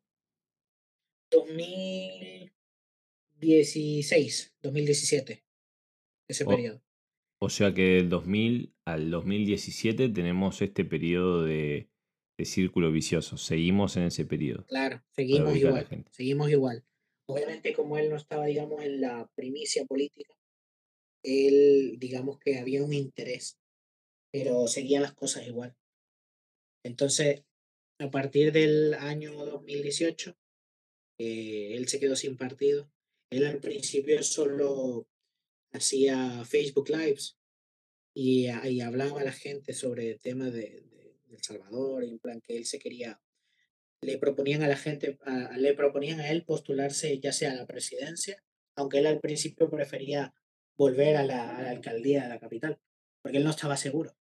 Speaker 4: 2016, 2017, ese
Speaker 3: O-
Speaker 4: periodo.
Speaker 3: O sea que del 2000 al 2017 tenemos este periodo de, de círculo vicioso. Seguimos en ese periodo.
Speaker 4: Claro, seguimos igual, seguimos igual. Obviamente como él no estaba, digamos, en la primicia política, él, digamos que había un interés, pero seguían las cosas igual. Entonces, a partir del año 2018, eh, él se quedó sin partido. Él al principio solo hacía Facebook Lives y, ahí hablaba a la gente sobre temas de, de, El Salvador, en plan que él se quería, le proponían a la gente, le proponían a él postularse ya sea a la presidencia, aunque él al principio prefería volver a la, a la alcaldía de la capital, porque él no estaba seguro.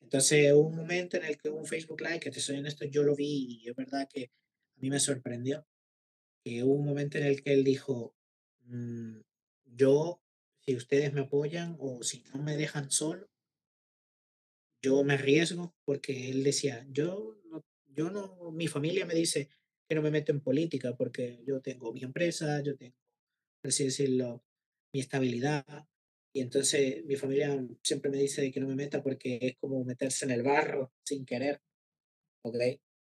Speaker 4: Entonces hubo un momento en el que un Facebook Live, que te soy honesto, yo lo vi y es verdad que a mí me sorprendió, que hubo un momento en el que él dijo, mm, yo, si ustedes me apoyan o si no me dejan solo, yo me arriesgo porque él decía, yo no, yo no, mi familia me dice que no me meto en política porque yo tengo mi empresa, yo tengo, por así decirlo, mi estabilidad. Y entonces mi familia siempre me dice que no me meta porque es como meterse en el barro sin querer, ¿ok?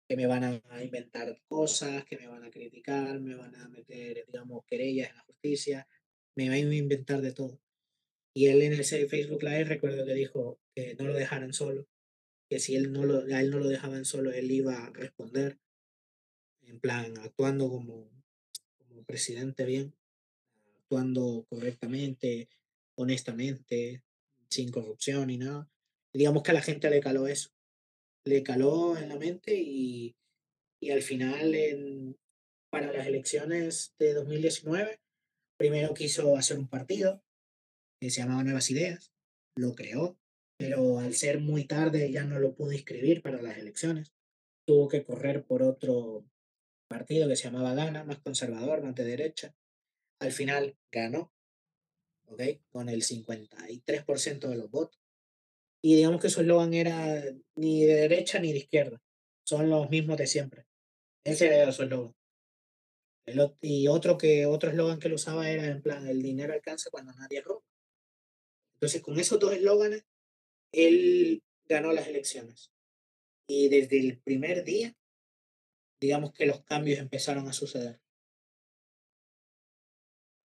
Speaker 4: Que me van a inventar cosas, que me van a criticar, me van a meter, digamos, querellas en la justicia, me van a inventar de todo. Y él en ese Facebook Live recuerdo que dijo que no lo dejaran solo, que si él no lo, a él no lo dejaban solo, él iba a responder, en plan, actuando como, como presidente bien, actuando correctamente, honestamente, sin corrupción ni nada. digamos que a la gente le caló eso, le caló en la mente y, y al final en, para las elecciones de 2019, primero quiso hacer un partido que se llamaba Nuevas Ideas, lo creó, pero al ser muy tarde ya no lo pudo inscribir para las elecciones. Tuvo que correr por otro partido que se llamaba Gana, más conservador, más de derecha. Al final ganó, ¿ok? Con el 53% de los votos. Y digamos que su eslogan era ni de derecha ni de izquierda. Son los mismos de siempre. Ese era su eslogan. Y otro que otro eslogan que lo usaba era en plan el dinero alcanza cuando nadie roba. Entonces, con esos dos eslóganes, él ganó las elecciones. Y desde el primer día, digamos que los cambios empezaron a suceder.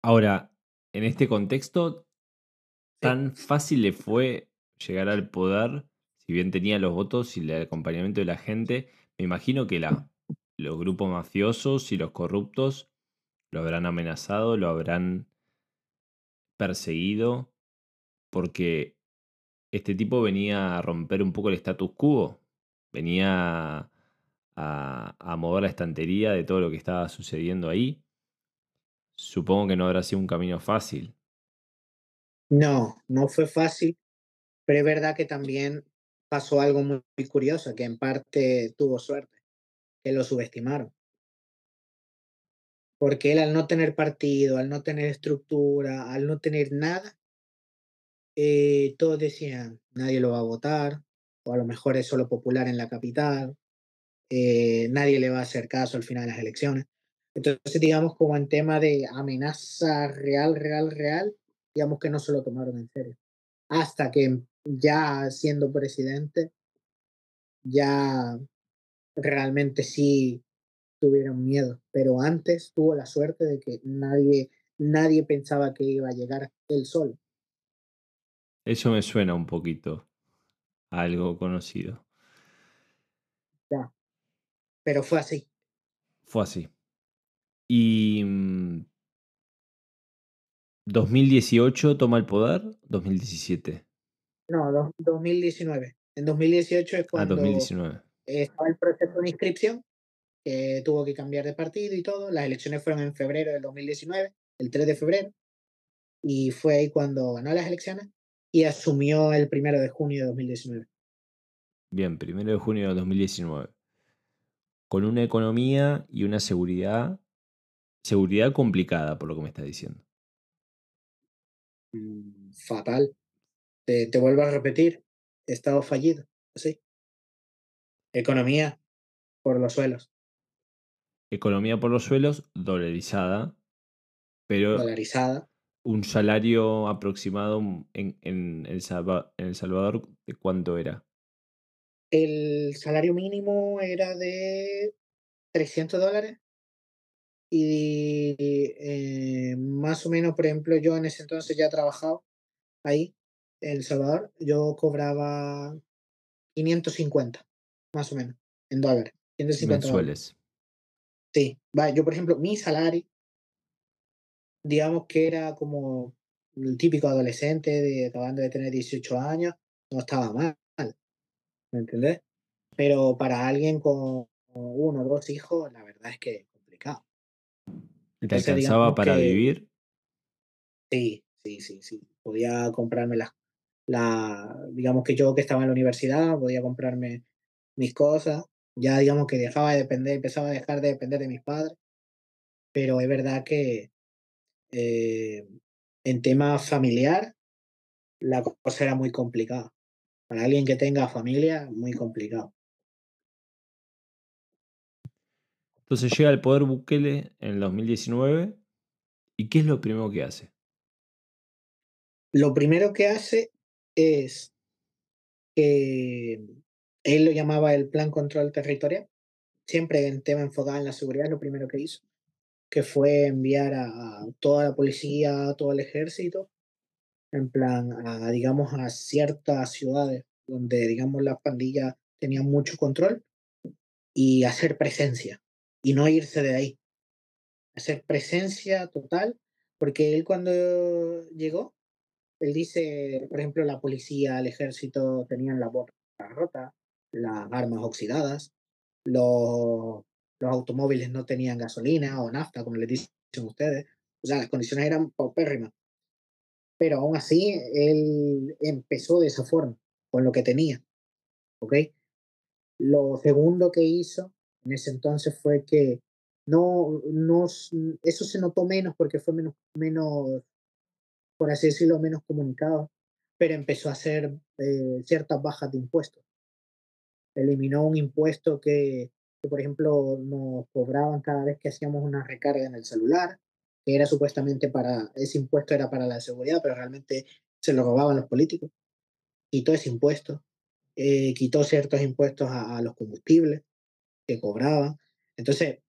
Speaker 3: Ahora, en este contexto, tan fácil le fue llegar al poder, si bien tenía los votos y el acompañamiento de la gente, me imagino que los grupos mafiosos y los corruptos lo habrán amenazado, lo habrán perseguido, porque este tipo venía a romper un poco el status quo, venía a, a mover la estantería de todo lo que estaba sucediendo ahí. Supongo que no habrá sido un camino fácil.
Speaker 4: No, no fue fácil, pero es verdad que también pasó algo muy, curioso, que en parte tuvo suerte, que lo subestimaron. Porque él al no tener partido, al no tener estructura, al no tener nada, eh, todos decían, nadie lo va a votar, o a lo mejor es solo popular en la capital, eh, nadie le va a hacer caso al final de las elecciones. Entonces, digamos, como en tema de amenaza real, real, real, digamos que no se lo tomaron en serio. Hasta que ya siendo presidente, ya realmente sí tuvieron miedo. Pero antes tuvo la suerte de que nadie, nadie pensaba que iba a llegar él solo.
Speaker 3: Eso me suena un poquito a algo conocido.
Speaker 4: Ya. Pero fue así.
Speaker 3: Fue así. Y 2018 mm, toma el poder, 2017.
Speaker 4: No, 2019. En 2018 es ah, cuando 2019. estaba el proceso de inscripción, que tuvo que cambiar de partido y todo. Las elecciones fueron en febrero del 2019, el 3 de febrero. Y fue ahí cuando ganó las elecciones y asumió el primero de junio de 2019.
Speaker 3: Bien, primero de junio de 2019. Con una economía y una seguridad Seguridad complicada, por lo que me está diciendo.
Speaker 4: Mm, fatal. Te, te vuelvo a repetir, estado fallido, así. Economía por los suelos.
Speaker 3: Economía por los suelos, dolarizada, pero
Speaker 4: dolarizada.
Speaker 3: un salario aproximado en, en, el en El Salvador, ¿de cuánto era?
Speaker 4: El salario mínimo era de 300 dólares y eh, más o menos, por ejemplo, yo en ese entonces ya he trabajado ahí, El Salvador, yo cobraba 550, más o menos, en dólares. 550
Speaker 3: Mensuales.
Speaker 4: Sí, va, yo por ejemplo, mi salario, digamos que era como el típico adolescente de, acabando de tener 18 años, no estaba mal, ¿me entendés? Pero para alguien con uno o dos hijos, la verdad es que es complicado.
Speaker 3: ¿Te alcanzaba para vivir?
Speaker 4: Sí, sí, sí, sí. Podía comprarme la, la, digamos que yo que estaba en la universidad, podía comprarme mis cosas, ya digamos que dejaba de depender, empezaba a dejar de depender de mis padres, pero es verdad que eh, en tema familiar la cosa era muy complicada. Para alguien que tenga familia, muy complicado.
Speaker 3: Entonces llega al poder Bukele en el 2019 y ¿qué es lo primero que hace?
Speaker 4: Lo primero que hace es que él lo llamaba el Plan Control Territorial, siempre en tema enfocado en la seguridad, lo primero que hizo, que fue enviar a, toda la policía, a todo el ejército, en plan, a, digamos, a ciertas ciudades donde, digamos, las pandillas tenían mucho control y hacer presencia y no irse de ahí. Hacer presencia total, porque él cuando llegó, él dice, por ejemplo, la policía, el ejército tenían la boca rota, las armas oxidadas, los, los automóviles no tenían gasolina o nafta, como les dicen ustedes. O sea, las condiciones eran paupérrimas. Pero aún así, él empezó de esa forma, con lo que tenía. ¿Ok? Lo segundo que hizo en ese entonces fue que no, no, eso se notó menos porque fue menos, menos, por así decirlo, menos comunicado, pero empezó a hacer eh, ciertas bajas de impuestos. Eliminó un impuesto que, por ejemplo, nos cobraban cada vez que hacíamos una recarga en el celular, que era supuestamente para, ese impuesto era para la seguridad, pero realmente se lo robaban los políticos. Quitó ese impuesto, eh, quitó ciertos impuestos a, los combustibles que cobraban. Entonces,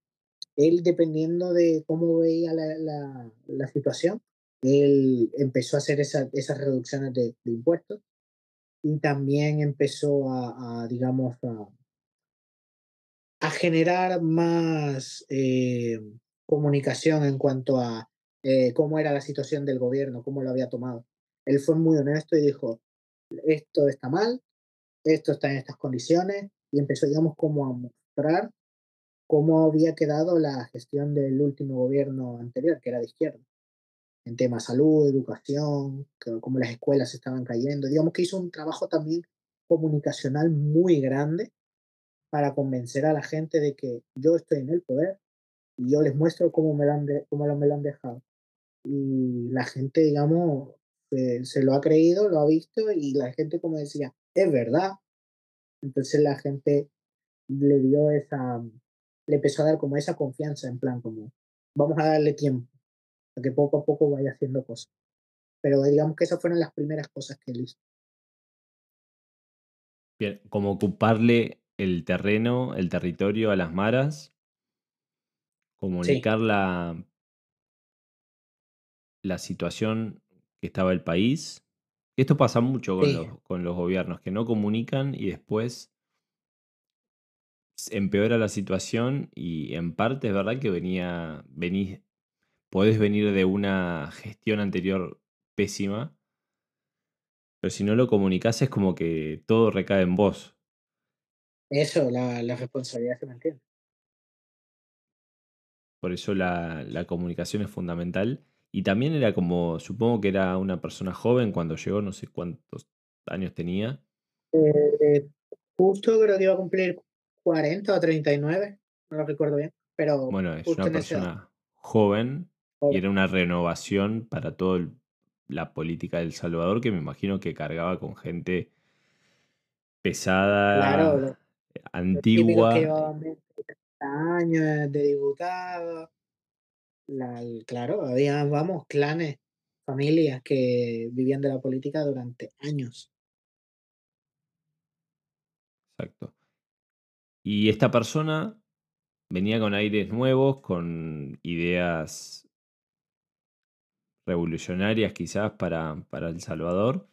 Speaker 4: él, dependiendo de cómo veía la situación, él empezó a hacer esa, esas reducciones de, impuestos y también empezó a, digamos, a, a, generar más eh, comunicación en cuanto a eh, cómo era la situación del gobierno, cómo lo había tomado. Él fue muy honesto y dijo, esto está mal, esto está en estas condiciones, y empezó, digamos, como a mostrar cómo había quedado la gestión del último gobierno anterior, que era de izquierda, en temas salud, educación, cómo las escuelas estaban cayendo. Digamos que hizo un trabajo también comunicacional muy grande para convencer a la gente de que yo estoy en el poder y yo les muestro cómo me lo han, cómo me lo han dejado. Y la gente, digamos, se, se lo ha creído, lo ha visto y la gente, como decía, es verdad. Entonces la gente le dio esa, le empezó a dar como esa confianza, en plan, como, vamos a darle tiempo, a que poco a poco vaya haciendo cosas. Pero digamos que esas fueron las primeras cosas que él hizo.
Speaker 3: Bien, como ocuparle el terreno, el territorio a las maras, comunicar sí. la, la situación que estaba el país. Esto pasa mucho con, sí. los, con los gobiernos, que no comunican y después empeora la situación y en parte es verdad que venía, venís, podés venir de una gestión anterior pésima, pero si no lo comunicas es como que todo recae en vos.
Speaker 4: Eso, la, la responsabilidad se mantiene.
Speaker 3: Por eso la, la, comunicación es fundamental. Y también era como, supongo que era una persona joven cuando llegó, no sé cuántos años tenía.
Speaker 4: Eh, justo creo que iba a cumplir 40 o 39, no lo recuerdo bien, pero...
Speaker 3: Bueno, es una persona joven y era una renovación para toda la política del Salvador que me imagino que cargaba con gente pesada,
Speaker 4: claro,
Speaker 3: antigua.
Speaker 4: Que años de diputado. La, claro, había, vamos, clanes, familias que vivían de la política durante años.
Speaker 3: Exacto. Y esta persona venía con aires nuevos, con ideas revolucionarias quizás para, para El Salvador,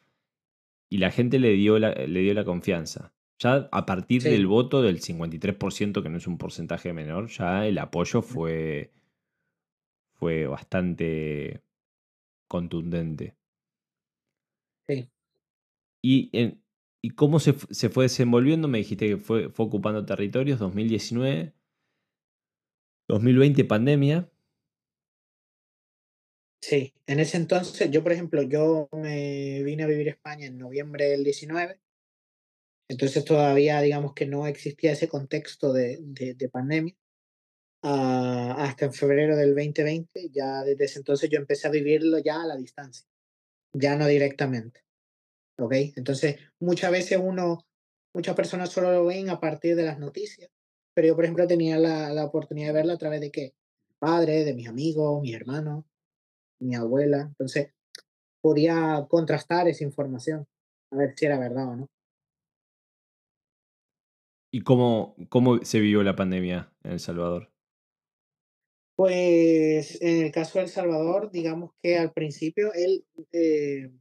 Speaker 3: y la gente le dio la, le dio la confianza. Ya a partir sí. del voto del 53%, que no es un porcentaje menor, ya el apoyo fue, fue bastante contundente. ¿Y, ¿Y cómo se, se, fue desenvolviendo? Me dijiste que fue, fue ocupando territorios 2019, 2020 pandemia.
Speaker 4: Sí, en ese entonces, yo por ejemplo, yo me vine a vivir a España en noviembre del 19, entonces todavía digamos que no existía ese contexto de, de, pandemia. Ah, hasta en febrero del 2020, ya desde ese entonces yo empecé a vivirlo ya a la distancia, ya no directamente. ¿Ok? Entonces, muchas veces uno, muchas personas solo lo ven a partir de las noticias, pero yo, por ejemplo, tenía la, la oportunidad de verlo a través de qué? Padre, de mis amigos, mis hermanos, mi abuela. Entonces, podía contrastar esa información, a ver si era verdad o no.
Speaker 3: ¿Y cómo, cómo se vivió la pandemia en El Salvador?
Speaker 4: Pues en el caso de El Salvador, digamos que al principio él, eh,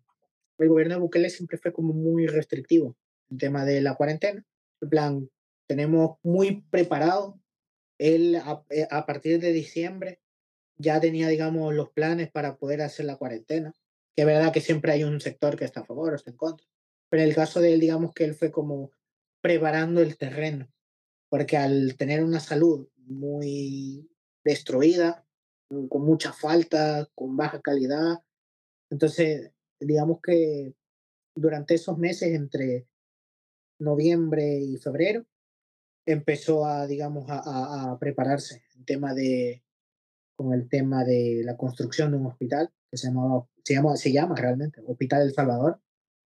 Speaker 4: el gobierno de Bukele siempre fue como muy restrictivo en tema de la cuarentena. En plan, tenemos muy preparado. A, eh, a partir de diciembre ya tenía, digamos, los planes para poder hacer la cuarentena. Que es verdad que siempre hay un sector que está a favor o está en contra. Pero en el caso de él, digamos que él fue como preparando el terreno. Porque al tener una salud muy destruida, con mucha falta, con baja calidad, entonces, digamos que durante esos meses, entre noviembre y febrero, empezó a, digamos, a, a prepararse en tema de, con el tema de la construcción de un hospital que se, llama, se llama realmente Hospital El Salvador,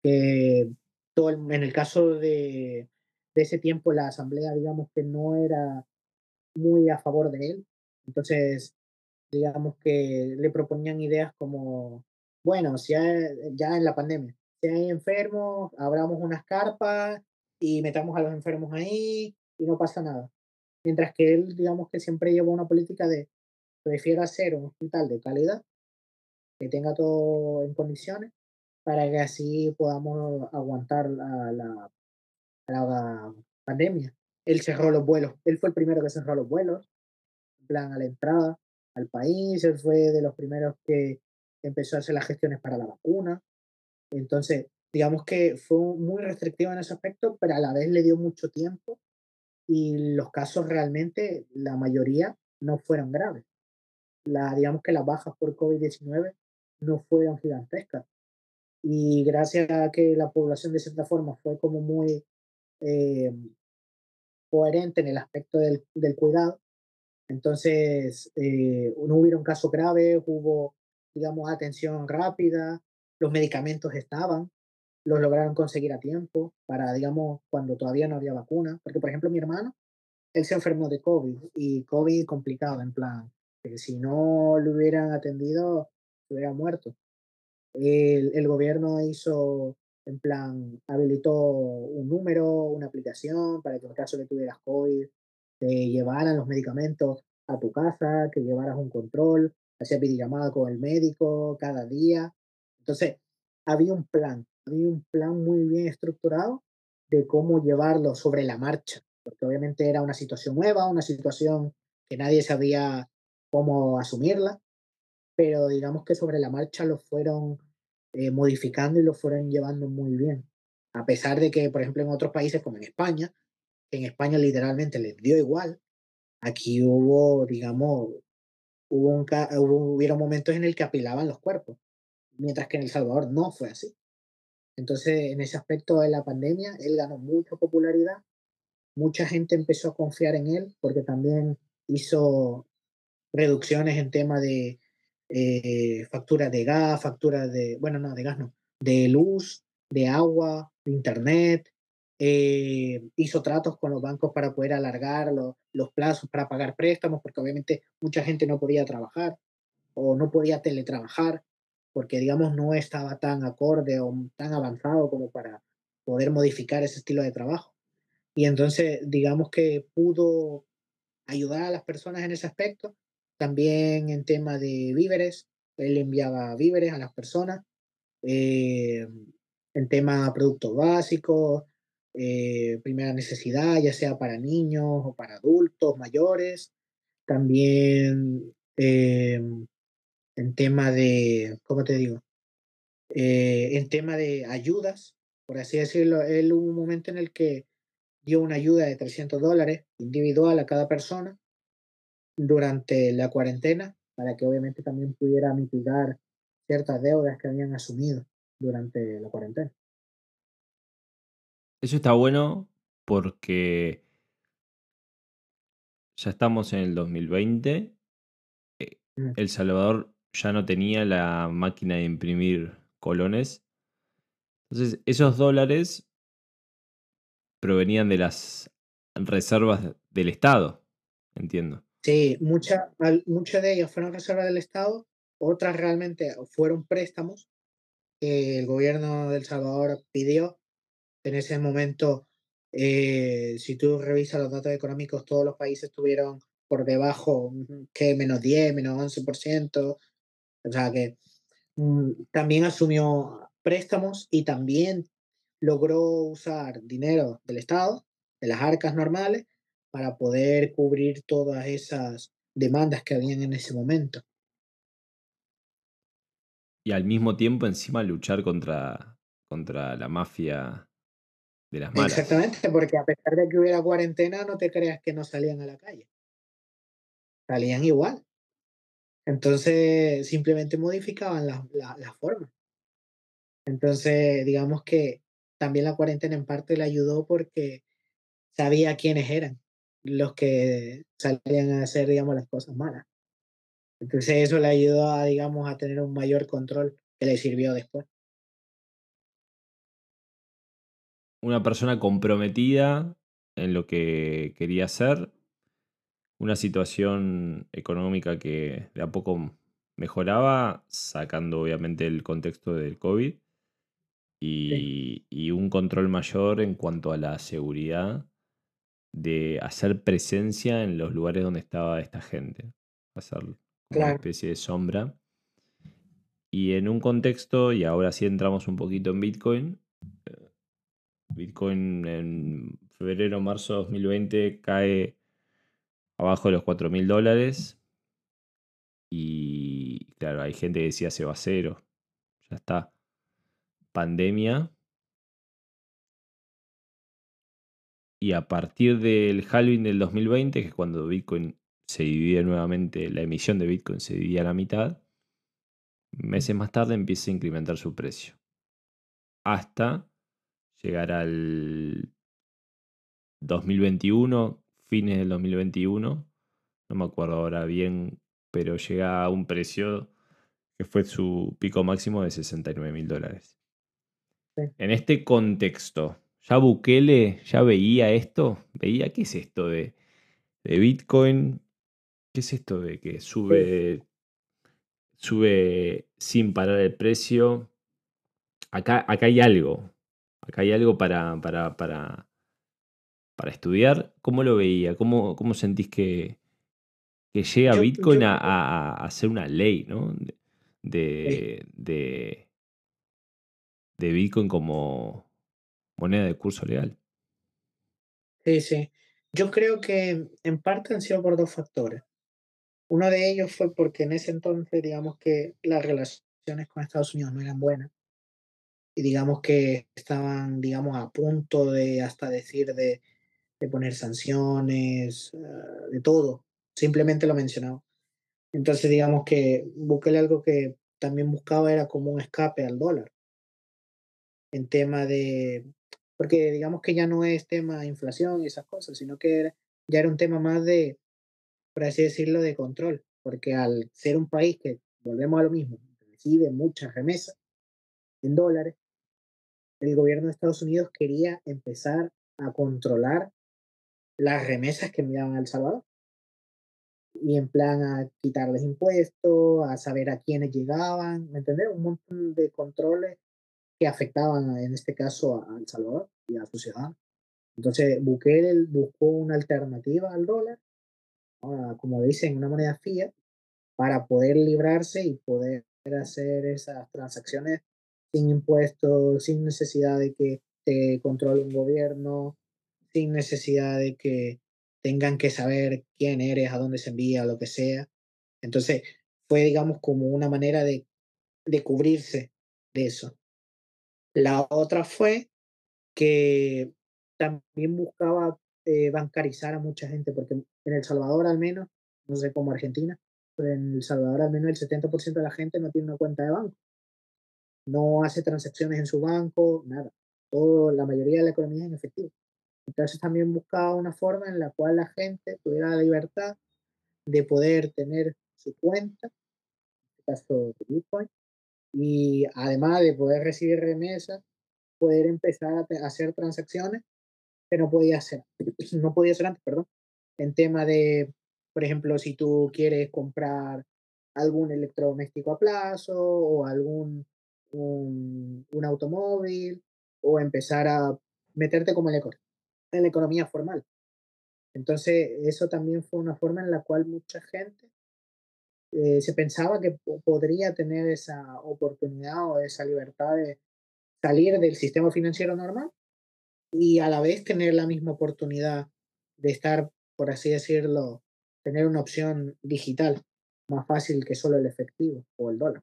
Speaker 4: que todo en el caso de, de ese tiempo la asamblea, digamos que no era muy a favor de él, entonces digamos que le proponían ideas como, bueno, si hay, ya en la pandemia, si hay enfermos, abramos unas carpas y metamos a los enfermos ahí y no pasa nada. Mientras que él, digamos que siempre llevó una política de prefiero hacer un hospital de calidad, que tenga todo en condiciones, para que así podamos aguantar la, la, la pandemia. Él cerró los vuelos, él fue el primero que cerró los vuelos, en plan a la entrada al país, él fue de los primeros que empezó a hacer las gestiones para la vacuna. Entonces, digamos que fue muy restrictivo en ese aspecto, pero a la vez le dio mucho tiempo y los casos realmente, la mayoría, no fueron graves la, digamos que las bajas por COVID-19 no fueron gigantescas. Y gracias a que la población de cierta forma fue como muy eh, coherente en el aspecto del, cuidado, entonces eh, no hubieron casos graves, hubo, digamos, atención rápida, los medicamentos estaban, los lograron conseguir a tiempo para, digamos, cuando todavía no había vacuna. Porque, por ejemplo, mi hermano, él se enfermó de COVID y COVID complicado, en plan, que si no lo hubieran atendido, hubiera muerto. El, el, gobierno hizo, en plan, habilitó un número, una aplicación para que en caso de que tuvieras COVID, te llevaran los medicamentos a tu casa, que llevaras un control, hacía videollamada con el médico cada día. Entonces, había un plan, había un plan muy bien estructurado de cómo llevarlo sobre la marcha, porque obviamente era una situación nueva, una situación que nadie sabía cómo asumirla, pero digamos que sobre la marcha lo fueron eh, modificando y lo fueron llevando muy bien. A pesar de que, por ejemplo, en otros países como en España, en España literalmente les dio igual, aquí hubo, digamos, hubo, un, hubo hubieron momentos en el que apilaban los cuerpos, mientras que en El Salvador no fue así. Entonces, en ese aspecto de la pandemia, él ganó mucha popularidad, mucha gente empezó a confiar en él porque también hizo reducciones en tema de eh, facturas de gas, facturas de, bueno, no, de gas no, de luz, de agua, de internet. Eh, hizo tratos con los bancos para poder alargar los plazos para pagar préstamos, porque obviamente mucha gente no podía trabajar o no podía teletrabajar, porque digamos no estaba tan acorde o tan avanzado como para poder modificar ese estilo de trabajo. Y entonces digamos que pudo ayudar a las personas en ese aspecto también en tema de víveres, él enviaba víveres a las personas. Eh, en tema de productos básicos, eh, primera necesidad, ya sea para niños o para adultos mayores. También eh, en tema de, ¿cómo te digo? en tema de ayudas, por así decirlo, él hubo un momento en el que dio una ayuda de 300 dólares individual a cada persona durante la cuarentena para que obviamente también pudiera mitigar ciertas deudas que habían asumido durante la cuarentena.
Speaker 3: Eso está bueno porque ya estamos en el 2020. eh,
Speaker 4: Mm.
Speaker 3: El Salvador ya no tenía la máquina de imprimir colones. Entonces, esos dólares provenían de las reservas del Estado, entiendo.
Speaker 4: Sí, muchas muchas de ellas fueron reservas del Estado, otras realmente fueron préstamos que el gobierno de El Salvador pidió. En ese momento, eh, si tú revisas los datos económicos, todos los países tuvieron por debajo que menos 10, menos 11%. O sea que mm, también asumió préstamos y también logró usar dinero del Estado, de las arcas normales, para poder cubrir todas esas demandas que habían en ese momento.
Speaker 3: Y al mismo tiempo, encima, luchar contra, contra la mafia de las malas.
Speaker 4: Exactamente, porque a pesar de que hubiera cuarentena, no te creas que no salían a la calle. Salían igual. Entonces, simplemente modificaban la, la, la forma. Entonces, digamos que también la cuarentena en parte le ayudó porque sabía quiénes eran los que salían a hacer, digamos, las cosas malas. Entonces, eso le ayudó a, digamos, a tener un mayor control que le sirvió después.
Speaker 3: Una persona comprometida en lo que quería hacer. Una situación económica que de a poco mejoraba, sacando obviamente el contexto del COVID. Y, y un control mayor en cuanto a la seguridad de hacer presencia en los lugares donde estaba esta gente. Hacer como una especie de sombra. Y en un contexto, y ahora sí entramos un poquito en Bitcoin. eh, Bitcoin en febrero, marzo de 2020 cae abajo de los 4 mil dólares. Y claro, hay gente que decía se va a cero. Ya está. Pandemia. Y a partir del halving del 2020, que es cuando Bitcoin se divide nuevamente, la emisión de Bitcoin se divide a la mitad, meses más tarde empieza a incrementar su precio. Hasta llegar al 2021, fines del 2021, no me acuerdo ahora bien, pero llega a un precio que fue su pico máximo de 69 mil dólares.
Speaker 4: Sí.
Speaker 3: En este contexto, ¿ya Bukele ya veía esto? ¿Veía qué es esto de, de Bitcoin? ¿Qué es esto de que sube, sube sin parar el precio? Acá, acá hay algo. Acá hay algo para, para, para, para estudiar. ¿Cómo lo veía? ¿Cómo, cómo sentís que, que llega
Speaker 4: Yo-
Speaker 3: Bitcoin
Speaker 4: yo
Speaker 3: a, a- a ser una ley, ¿no? De, de, de Bitcoin como moneda de curso legal.
Speaker 4: Sí, sí. Yo creo que en parte han sido por dos factores. Uno de ellos fue porque en ese entonces, digamos que las relaciones con Estados Unidos no eran buenas. Y digamos que estaban, digamos, a punto de hasta decir de, de poner sanciones, ah, de todo. Simplemente lo mencionaba. Entonces, digamos que Bukele algo que también buscaba era como un escape al dólar. En tema de, porque digamos que ya no es tema inflación y esas cosas, sino que era- ya era un tema más de, por así decirlo, de control. Porque al ser un país que, volvemos a lo mismo, recibe muchas remesas en dólares, el gobierno de Estados Unidos quería empezar a controlar las remesas que enviaban a El Salvador. Y en plan a quitarles impuestos, a saber a quiénes llegaban, ¿me entendés? Un montón de controles que afectaban en este caso a, El Salvador y a sus ciudadanos. Entonces Bukele buscó una alternativa al dólar, como dicen, una moneda fiat, para poder librarse y poder hacer esas transacciones sin impuestos, sin necesidad de que te controle un gobierno, sin necesidad de que tengan que saber quién eres, a dónde se envía, lo que sea. Entonces, fue, digamos, como una manera de, de cubrirse de eso. La otra fue que también buscaba eh, bancarizar a mucha gente, porque en El Salvador al menos, no sé cómo Argentina, pero en El Salvador al menos el 70% de la gente no tiene una cuenta de banco. No hace transacciones en su banco, nada. Todo, la mayoría de la economía es en efectivo. Entonces también buscaba una forma en la cual la gente tuviera la libertad de poder tener su cuenta, en este caso de Bitcoin, y además de poder recibir remesas, poder empezar a hacer transacciones que no podía hacer, no podía hacer antes, perdón, en tema de, por ejemplo, si tú quieres comprar algún electrodoméstico a plazo o algún un, un automóvil o empezar a meterte como en en la economía formal. Entonces, eso también fue una forma en la cual mucha gente eh, se pensaba que podría tener esa oportunidad o esa libertad de salir del sistema financiero normal y a la vez tener la misma oportunidad de estar, por así decirlo, tener una opción digital más fácil que solo el efectivo o el dólar.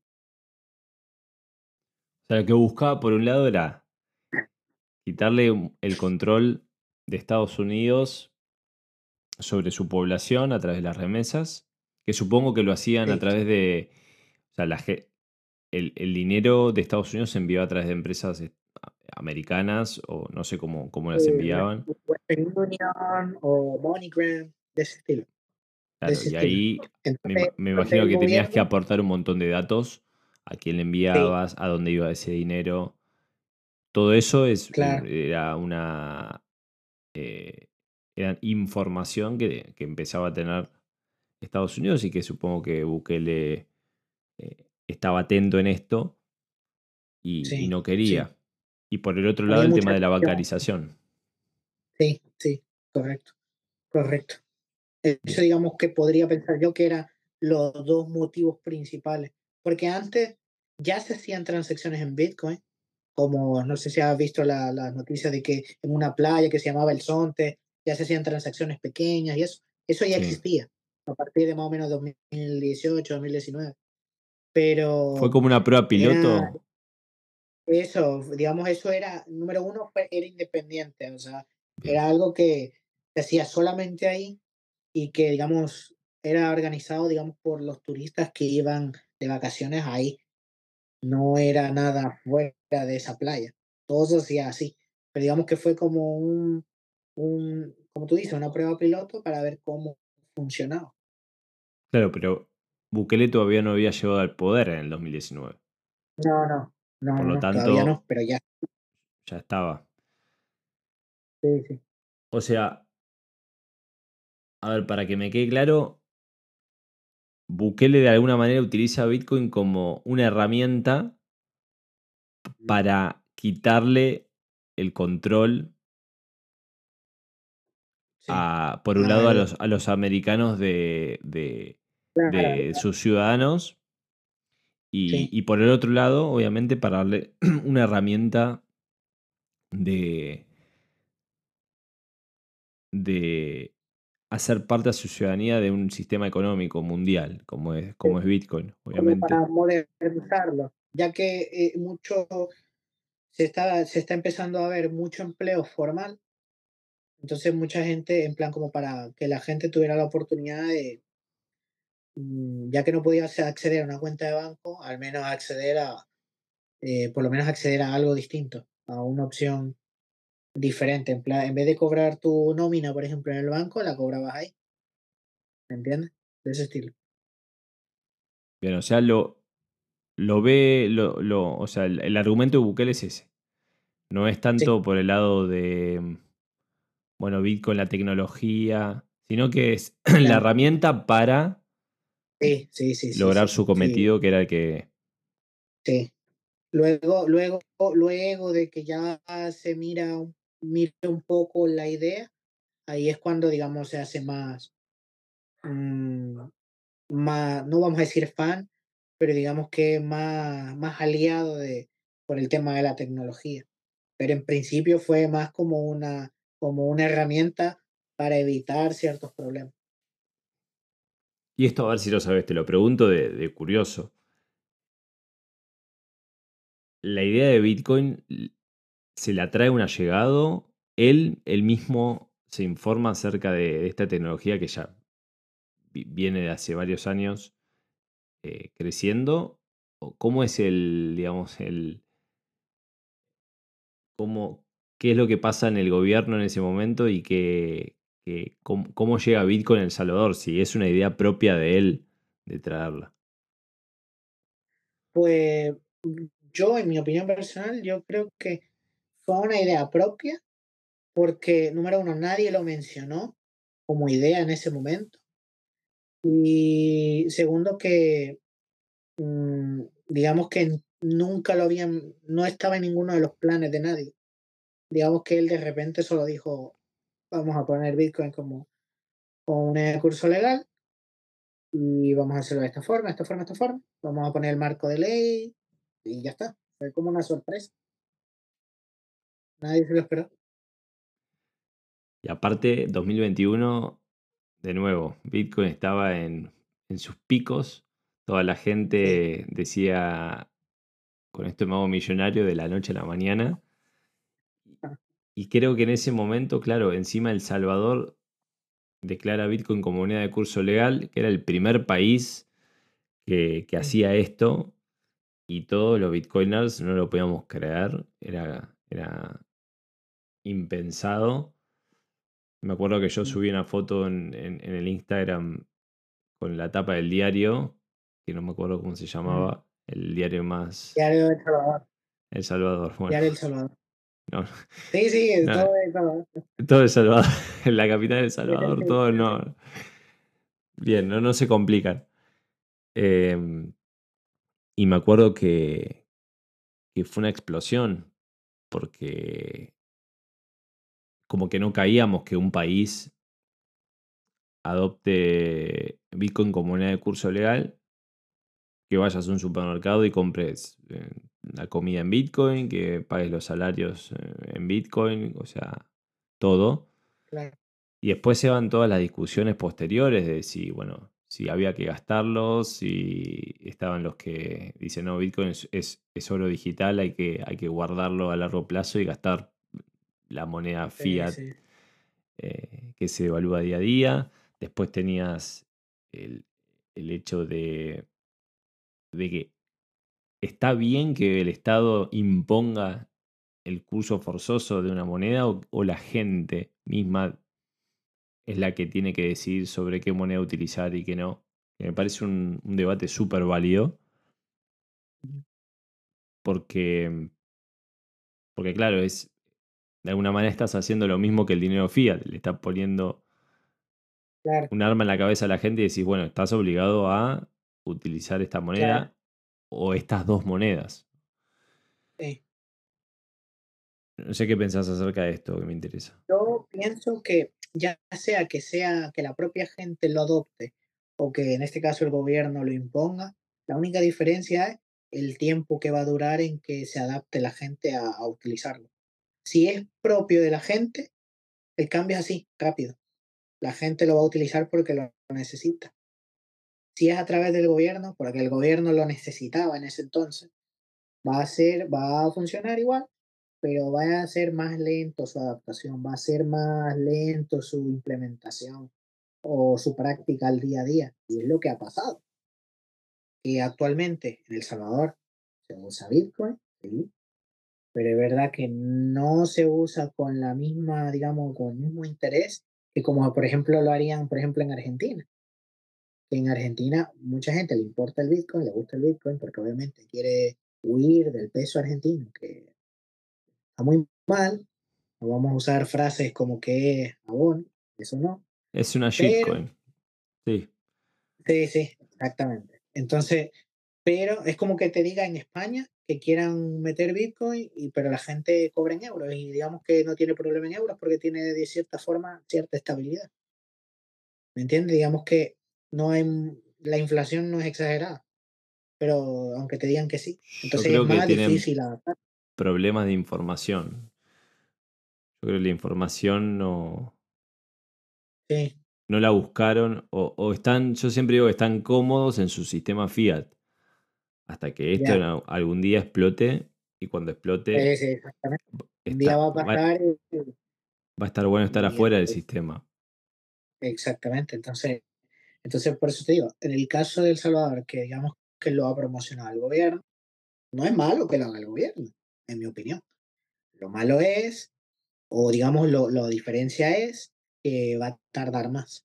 Speaker 3: O sea, lo que buscaba por un lado era quitarle el control de Estados Unidos sobre su población a través de las remesas, que supongo que lo hacían a través de, o sea, la, el, el, dinero de Estados Unidos se envió a través de empresas americanas o no sé cómo, cómo las enviaban.
Speaker 4: Western Union o MoneyGram, de ese estilo.
Speaker 3: Claro, y ahí me, imagino que tenías que aportar un montón de datos, a quién le enviabas, a dónde iba ese dinero. Todo eso es, era una eh, era información que, que, empezaba a tener Estados Unidos y que supongo que Bukele eh, estaba atento en esto y, no quería. Y por el otro lado, el tema de la bancarización.
Speaker 4: Sí, sí, correcto. Correcto. Eso digamos que podría pensar yo que eran los dos motivos principales. Porque antes ya se hacían transacciones en Bitcoin, como no sé si has visto la, la noticia de que en una playa que se llamaba El Sonte ya se hacían transacciones pequeñas y eso, eso ya existía a partir de más o menos 2018, 2019. Pero...
Speaker 3: Fue como una prueba piloto.
Speaker 4: Eso, digamos, eso era, número uno, era independiente, o sea, era algo que se hacía solamente ahí y que, digamos, era organizado, digamos, por los turistas que iban de vacaciones ahí. No era nada fuera de esa playa. Todo se hacía así. Pero digamos que fue como un, un, como tú dices, una prueba piloto para ver cómo funcionaba.
Speaker 3: Claro, pero Bukele todavía no había llegado al poder en el 2019.
Speaker 4: No, no. No, Por lo tanto, todavía no, pero ya.
Speaker 3: Ya estaba.
Speaker 4: Sí, sí.
Speaker 3: O sea, a ver, para que me quede claro, Bukele de alguna manera utiliza Bitcoin como una herramienta para quitarle el control a, por un lado a los, a los americanos de, de, de sus ciudadanos y, por el otro lado, obviamente, para darle una herramienta de, de hacer parte a su ciudadanía de un sistema económico mundial, como es, como es Bitcoin, obviamente.
Speaker 4: para modernizarlo, ya que eh, mucho se está, se está empezando a ver mucho empleo formal. Entonces mucha gente, en plan como para que la gente tuviera la oportunidad de, ya que no podías acceder a una cuenta de banco, al menos acceder a, eh, por lo menos acceder a algo distinto, a una opción diferente. En, plan, en vez de cobrar tu nómina, por ejemplo, en el banco, la cobrabas ahí. ¿Me entiendes? De ese estilo.
Speaker 3: Bien, o sea, lo, lo ve, lo, lo, o sea, el, argumento de Bukele es ese. No es tanto por el lado de, bueno, Bitcoin, la tecnología, sino que es la herramienta para
Speaker 4: Sí, sí, sí.
Speaker 3: lograr su cometido, que era el que.
Speaker 4: Sí. Luego, luego, luego de que ya se mira, mira un poco la idea, ahí es cuando, digamos, se hace más, mm, más, no vamos a decir fan, pero digamos que más, más aliado de, por el tema de la tecnología. Pero en principio fue más como una, como una herramienta para evitar ciertos problemas.
Speaker 3: Y esto a ver si lo sabes, te lo pregunto de, curioso. La idea de Bitcoin se le atrae un allegado, él, él mismo se informa acerca de, esta tecnología que ya viene de hace varios años eh, creciendo. ¿Cómo es el, digamos, el... Cómo, ¿Qué es lo que pasa en el gobierno en ese momento y cómo, llega Bitcoin en El Salvador? Si es una idea propia de él de traerla.
Speaker 4: Pues yo, en mi opinión personal, yo creo que fue una idea propia porque, número uno, nadie lo mencionó como idea en ese momento. Y segundo, que mm, digamos que nunca lo habían, no estaba en ninguno de los planes de nadie. Digamos que él de repente solo dijo, vamos a poner Bitcoin como, como un curso legal y vamos a hacerlo de esta forma, esta forma, esta forma. Vamos a poner el marco de ley y ya está. Fue como una sorpresa. Nadie se lo esperó.
Speaker 3: Y aparte, 2021, de nuevo, Bitcoin estaba en, sus picos. Toda la gente decía, con esto me hago millonario de la noche a la mañana. Y creo que en ese momento, claro, encima El Salvador declara Bitcoin como moneda de curso legal, que era el primer país que, hacía esto. Y todos los bitcoiners no lo podíamos creer. Era, era impensado. Me acuerdo que yo subí una foto en, el Instagram con la tapa del diario, que no me acuerdo cómo se llamaba, el diario más...
Speaker 4: Diario El Salvador.
Speaker 3: El Salvador,
Speaker 4: bueno. Diario El Salvador.
Speaker 3: No.
Speaker 4: Sí, sí, todo El Salvador.
Speaker 3: Todo El Salvador, en la capital de El Salvador, todo no... Bien, no, no se complican. Em, y me acuerdo que, que fue una explosión, porque como que no caíamos que un país adopte Bitcoin como moneda de curso legal, que vayas a un supermercado y compres eh, la comida en Bitcoin, que pagues los salarios eh, en Bitcoin, o sea, todo. Y después se van todas las discusiones posteriores de si, bueno, si había que gastarlos, si estaban los que dicen, no, Bitcoin es, oro digital, hay que, hay que guardarlo a largo plazo y gastar la moneda fiat eh, que se evalúa día a día. Después tenías el, hecho de, de que está bien que el Estado imponga el curso forzoso de una moneda o, la gente misma es la que tiene que decidir sobre qué moneda utilizar y qué no. Me parece un, un debate súper válido. Porque, porque claro, es, de alguna manera estás haciendo lo mismo que el dinero fiat, le estás poniendo un arma en la cabeza a la gente y decís, bueno, estás obligado a utilizar esta moneda o estas dos monedas.
Speaker 4: Sí.
Speaker 3: No sé qué pensás acerca de esto que me interesa.
Speaker 4: Yo pienso que ya sea que sea que la propia gente lo adopte o que en este caso el gobierno lo imponga, la única diferencia es el tiempo que va a durar en que se adapte la gente a utilizarlo. Si es propio de la gente, el cambio es así, rápido. La gente lo va a utilizar porque lo necesita. Si es a través del gobierno, porque el gobierno lo necesitaba en ese entonces, va a ser, va a funcionar igual, pero va a ser más lento su adaptación, va a ser más lento su implementación o su práctica al día a día. Y es lo que ha pasado. Y actualmente en El Salvador se usa Bitcoin, ¿sí? pero es verdad que no se usa con la misma, digamos, con el mismo interés que como por ejemplo lo harían, por ejemplo, en Argentina. En Argentina mucha gente le importa el Bitcoin, le gusta el Bitcoin porque obviamente quiere huir del peso argentino, que está muy mal. No vamos a usar frases como que es abón, eso no.
Speaker 3: Es una shitcoin. Sí.
Speaker 4: Sí, sí, exactamente. Entonces, pero es como que te diga en España que quieran meter Bitcoin, y, pero la gente cobra en euros y digamos que no tiene problema en euros porque tiene de cierta forma cierta estabilidad. ¿Me entiendes? Digamos que no hay, la inflación no es exagerada, pero aunque te digan que sí, entonces es más difícil adaptar.
Speaker 3: Problemas de información. Yo creo que la información no.
Speaker 4: Sí.
Speaker 3: No la buscaron o, o están, yo siempre digo que están cómodos en su sistema fiat hasta que esto algún día explote y cuando explote
Speaker 4: Un día va a pasar
Speaker 3: va a estar bueno estar afuera del sistema.
Speaker 4: exactamente. Entonces, entonces, por eso te digo, en el caso de El Salvador, que digamos que lo ha promocionado el gobierno, no es malo que lo haga el gobierno, en mi opinión. Lo malo es, o digamos, lo, lo diferencia es que va a tardar más,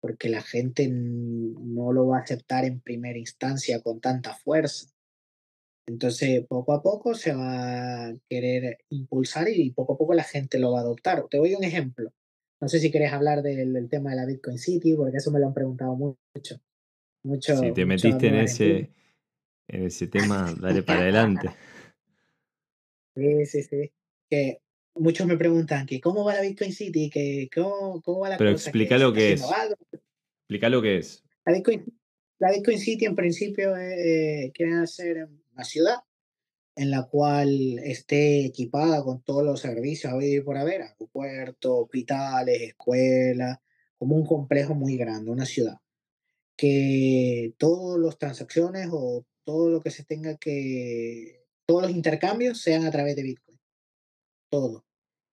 Speaker 4: porque la gente no lo va a aceptar en primera instancia con tanta fuerza. Entonces, poco a poco se va a querer impulsar y poco a poco la gente lo va a adoptar. Te doy un ejemplo. No sé si querés hablar del, del tema de la Bitcoin City, porque eso me lo han preguntado mucho. Mucho,
Speaker 3: Si te metiste en ese, en ese tema, dale para adelante.
Speaker 4: Sí, sí, sí. Que muchos me preguntan que cómo va la Bitcoin City, que cómo, cómo va la
Speaker 3: Pero
Speaker 4: cosa,
Speaker 3: explica
Speaker 4: que
Speaker 3: lo que es. Explica lo que es.
Speaker 4: La Bitcoin, la Bitcoin City en principio eh, quieren hacer una ciudad en la cual esté equipada con todos los servicios habidos y por haber, aeropuertos, hospitales, escuelas, como un complejo muy grande, una ciudad. Que todas las transacciones o todo lo que se tenga que, todos los intercambios sean a través de Bitcoin, todo.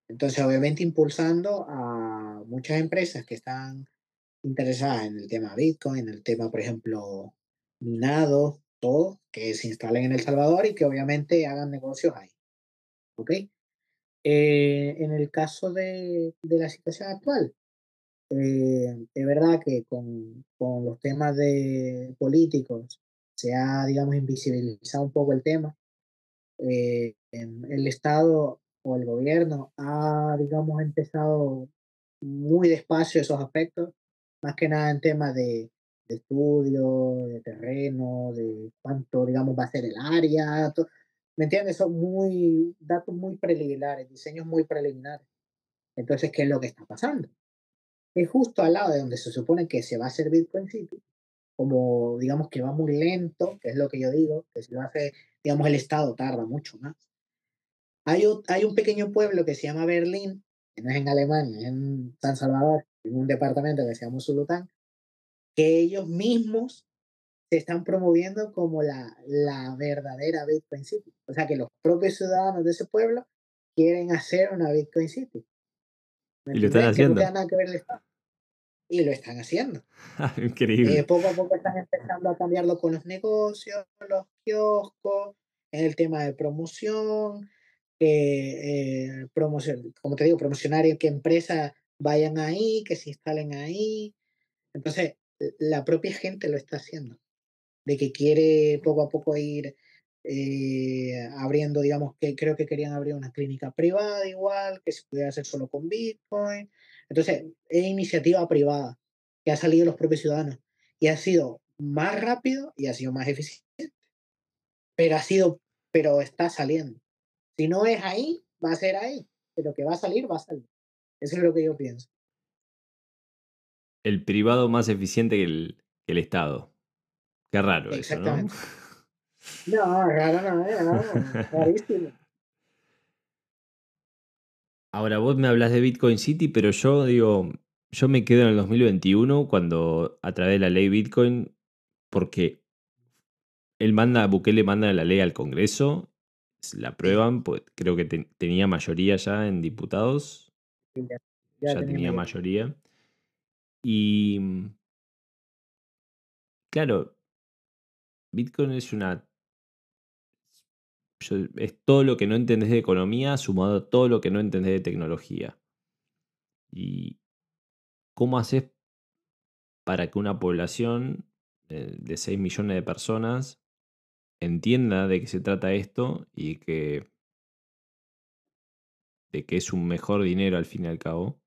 Speaker 4: Entonces, obviamente impulsando a muchas empresas que están interesadas en el tema Bitcoin, en el tema, por ejemplo, minado, todo, que se instalen en El Salvador y que obviamente hagan negocios ahí. ¿Ok? Eh, en el caso de, de la situación actual, eh, es verdad que con, con los temas de políticos se ha, digamos, invisibilizado un poco el tema. Eh, en el Estado o el gobierno ha, digamos, empezado muy despacio esos aspectos, más que nada en temas de, de estudio, de terreno, de cuánto, digamos, va a ser el área. to- ¿Me entiendes? Son muy, datos muy preliminares, diseños muy preliminares. Entonces, ¿qué es lo que está pasando? Es justo al lado de donde se supone que se va a hacer Bitcoin City, como digamos que va muy lento, que es lo que yo digo, que si lo hace, digamos, el Estado tarda mucho más. Hay hay un pequeño pueblo que se llama Berlín, que no es en Alemania, es en San Salvador, en un departamento que se llama Zulután, que ellos mismos se están promoviendo como la, la verdadera Bitcoin City. O sea que los propios ciudadanos de ese pueblo quieren hacer una Bitcoin City. ¿Me
Speaker 3: Y lo están haciendo.
Speaker 4: Y lo están haciendo. Eh,
Speaker 3: Increíble.
Speaker 4: poco a poco están empezando a cambiarlo con los negocios, los kioscos, en el tema de promoción, que eh, promoción, como te digo, promocionar y que empresas vayan ahí, que se instalen ahí. Entonces, la propia gente lo está haciendo, de que quiere poco a poco ir eh, abriendo, digamos, que creo que querían abrir una clínica privada igual, que se pudiera hacer solo con Bitcoin. Entonces, es iniciativa privada que ha salido los propios ciudadanos y ha sido más rápido y ha sido más eficiente, pero ha sido, pero está saliendo. Si no es ahí, va a ser ahí, pero que va a salir, va a salir. Eso es lo que yo pienso.
Speaker 3: El privado más eficiente que el, que el Estado. Qué raro eso, ¿no?
Speaker 4: Exactamente. No, raro no, no, rarísimo.
Speaker 3: Ahora vos me hablas de Bitcoin City, pero yo digo, yo me quedo en el 2021 cuando a través de la ley Bitcoin, porque él manda, Bukele manda la ley al Congreso, la aprueban, pues creo que te- tenía mayoría ya en diputados,
Speaker 4: ya-
Speaker 3: tenía
Speaker 4: mayoría.
Speaker 3: mayoría. Y mm, claro, Bitcoin es una... es todo lo que no entendés de economía sumado a todo lo que no entendés de tecnología. ¿Y cómo haces para que una población eh, de 6 millones de personas entienda de qué se trata esto y que de que es un mejor dinero al fin y al cabo?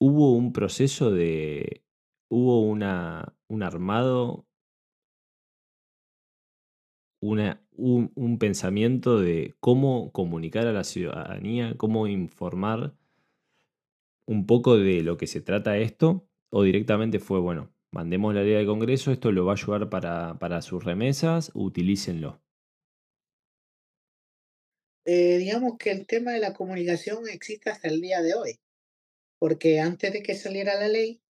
Speaker 3: Hubo un proceso de... Hubo una, un armado una, un, pensamiento de cómo comunicar a la ciudadanía, cómo informar un poco de lo que se trata esto, o directamente fue, bueno, mandemos la ley al Congreso, esto lo va a ayudar para, para sus remesas, utilícenlo.
Speaker 4: Eh, digamos que el tema de la comunicación existe hasta el día de hoy, porque antes de que saliera la ley,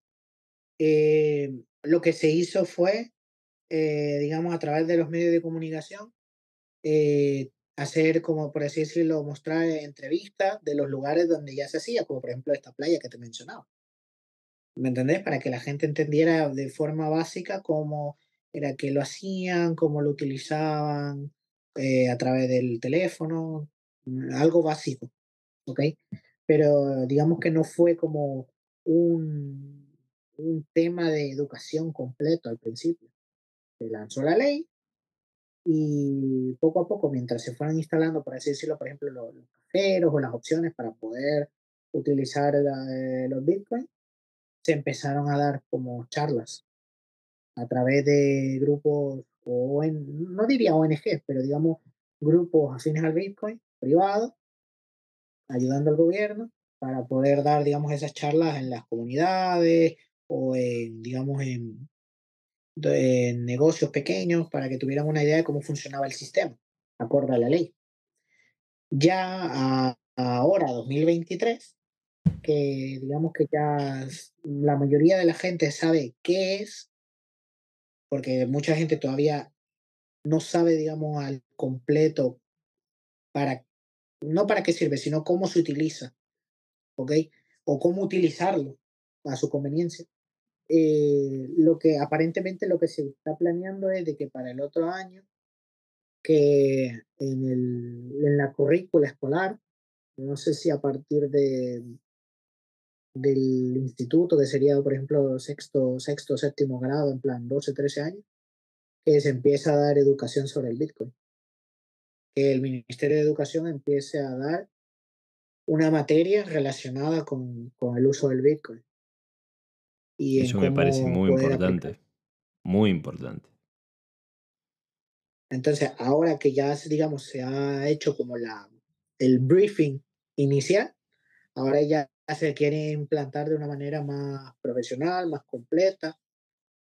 Speaker 4: eh, lo que se hizo fue, eh, digamos, a través de los medios de comunicación, eh, hacer, como por así decirlo, mostrar entrevistas de los lugares donde ya se hacía, como por ejemplo esta playa que te mencionaba. ¿Me entendés? Para que la gente entendiera de forma básica cómo era que lo hacían, cómo lo utilizaban eh, a través del teléfono, mm, algo básico, ¿ok? Pero digamos que no fue como un, un tema de educación completo al principio. Se lanzó la ley y poco a poco, mientras se fueron instalando, por así decirlo, por ejemplo, los, cajeros o las opciones para poder utilizar eh, los bitcoins, se empezaron a dar como charlas a través de grupos, o en, no diría ONG, pero digamos grupos afines al Bitcoin, privados, ayudando al gobierno para poder dar, digamos, esas charlas en las comunidades o en, digamos, en, en negocios pequeños para que tuvieran una idea de cómo funcionaba el sistema, acorde a la ley. Ya ahora, 2023, que digamos que ya la mayoría de la gente sabe qué es, porque mucha gente todavía no sabe, digamos, al completo para, no para qué sirve, sino cómo se utiliza, ¿ok? O cómo utilizarlo a su conveniencia. Eh, lo que aparentemente lo que se está planeando es de que para el otro año, que en, el, en la currícula escolar, no sé si a partir de del instituto, que sería, por ejemplo, sexto, sexto, séptimo grado, en plan 12, 13 años, que se empieza a dar educación sobre el Bitcoin. Que el Ministerio de Educación empiece a dar una materia relacionada con, con el uso del Bitcoin.
Speaker 3: Y Eso me parece muy importante. Muy importante.
Speaker 4: Entonces, ahora que ya, digamos, se ha hecho como la, el briefing inicial, ahora ya se quiere implantar de una manera más profesional, más completa.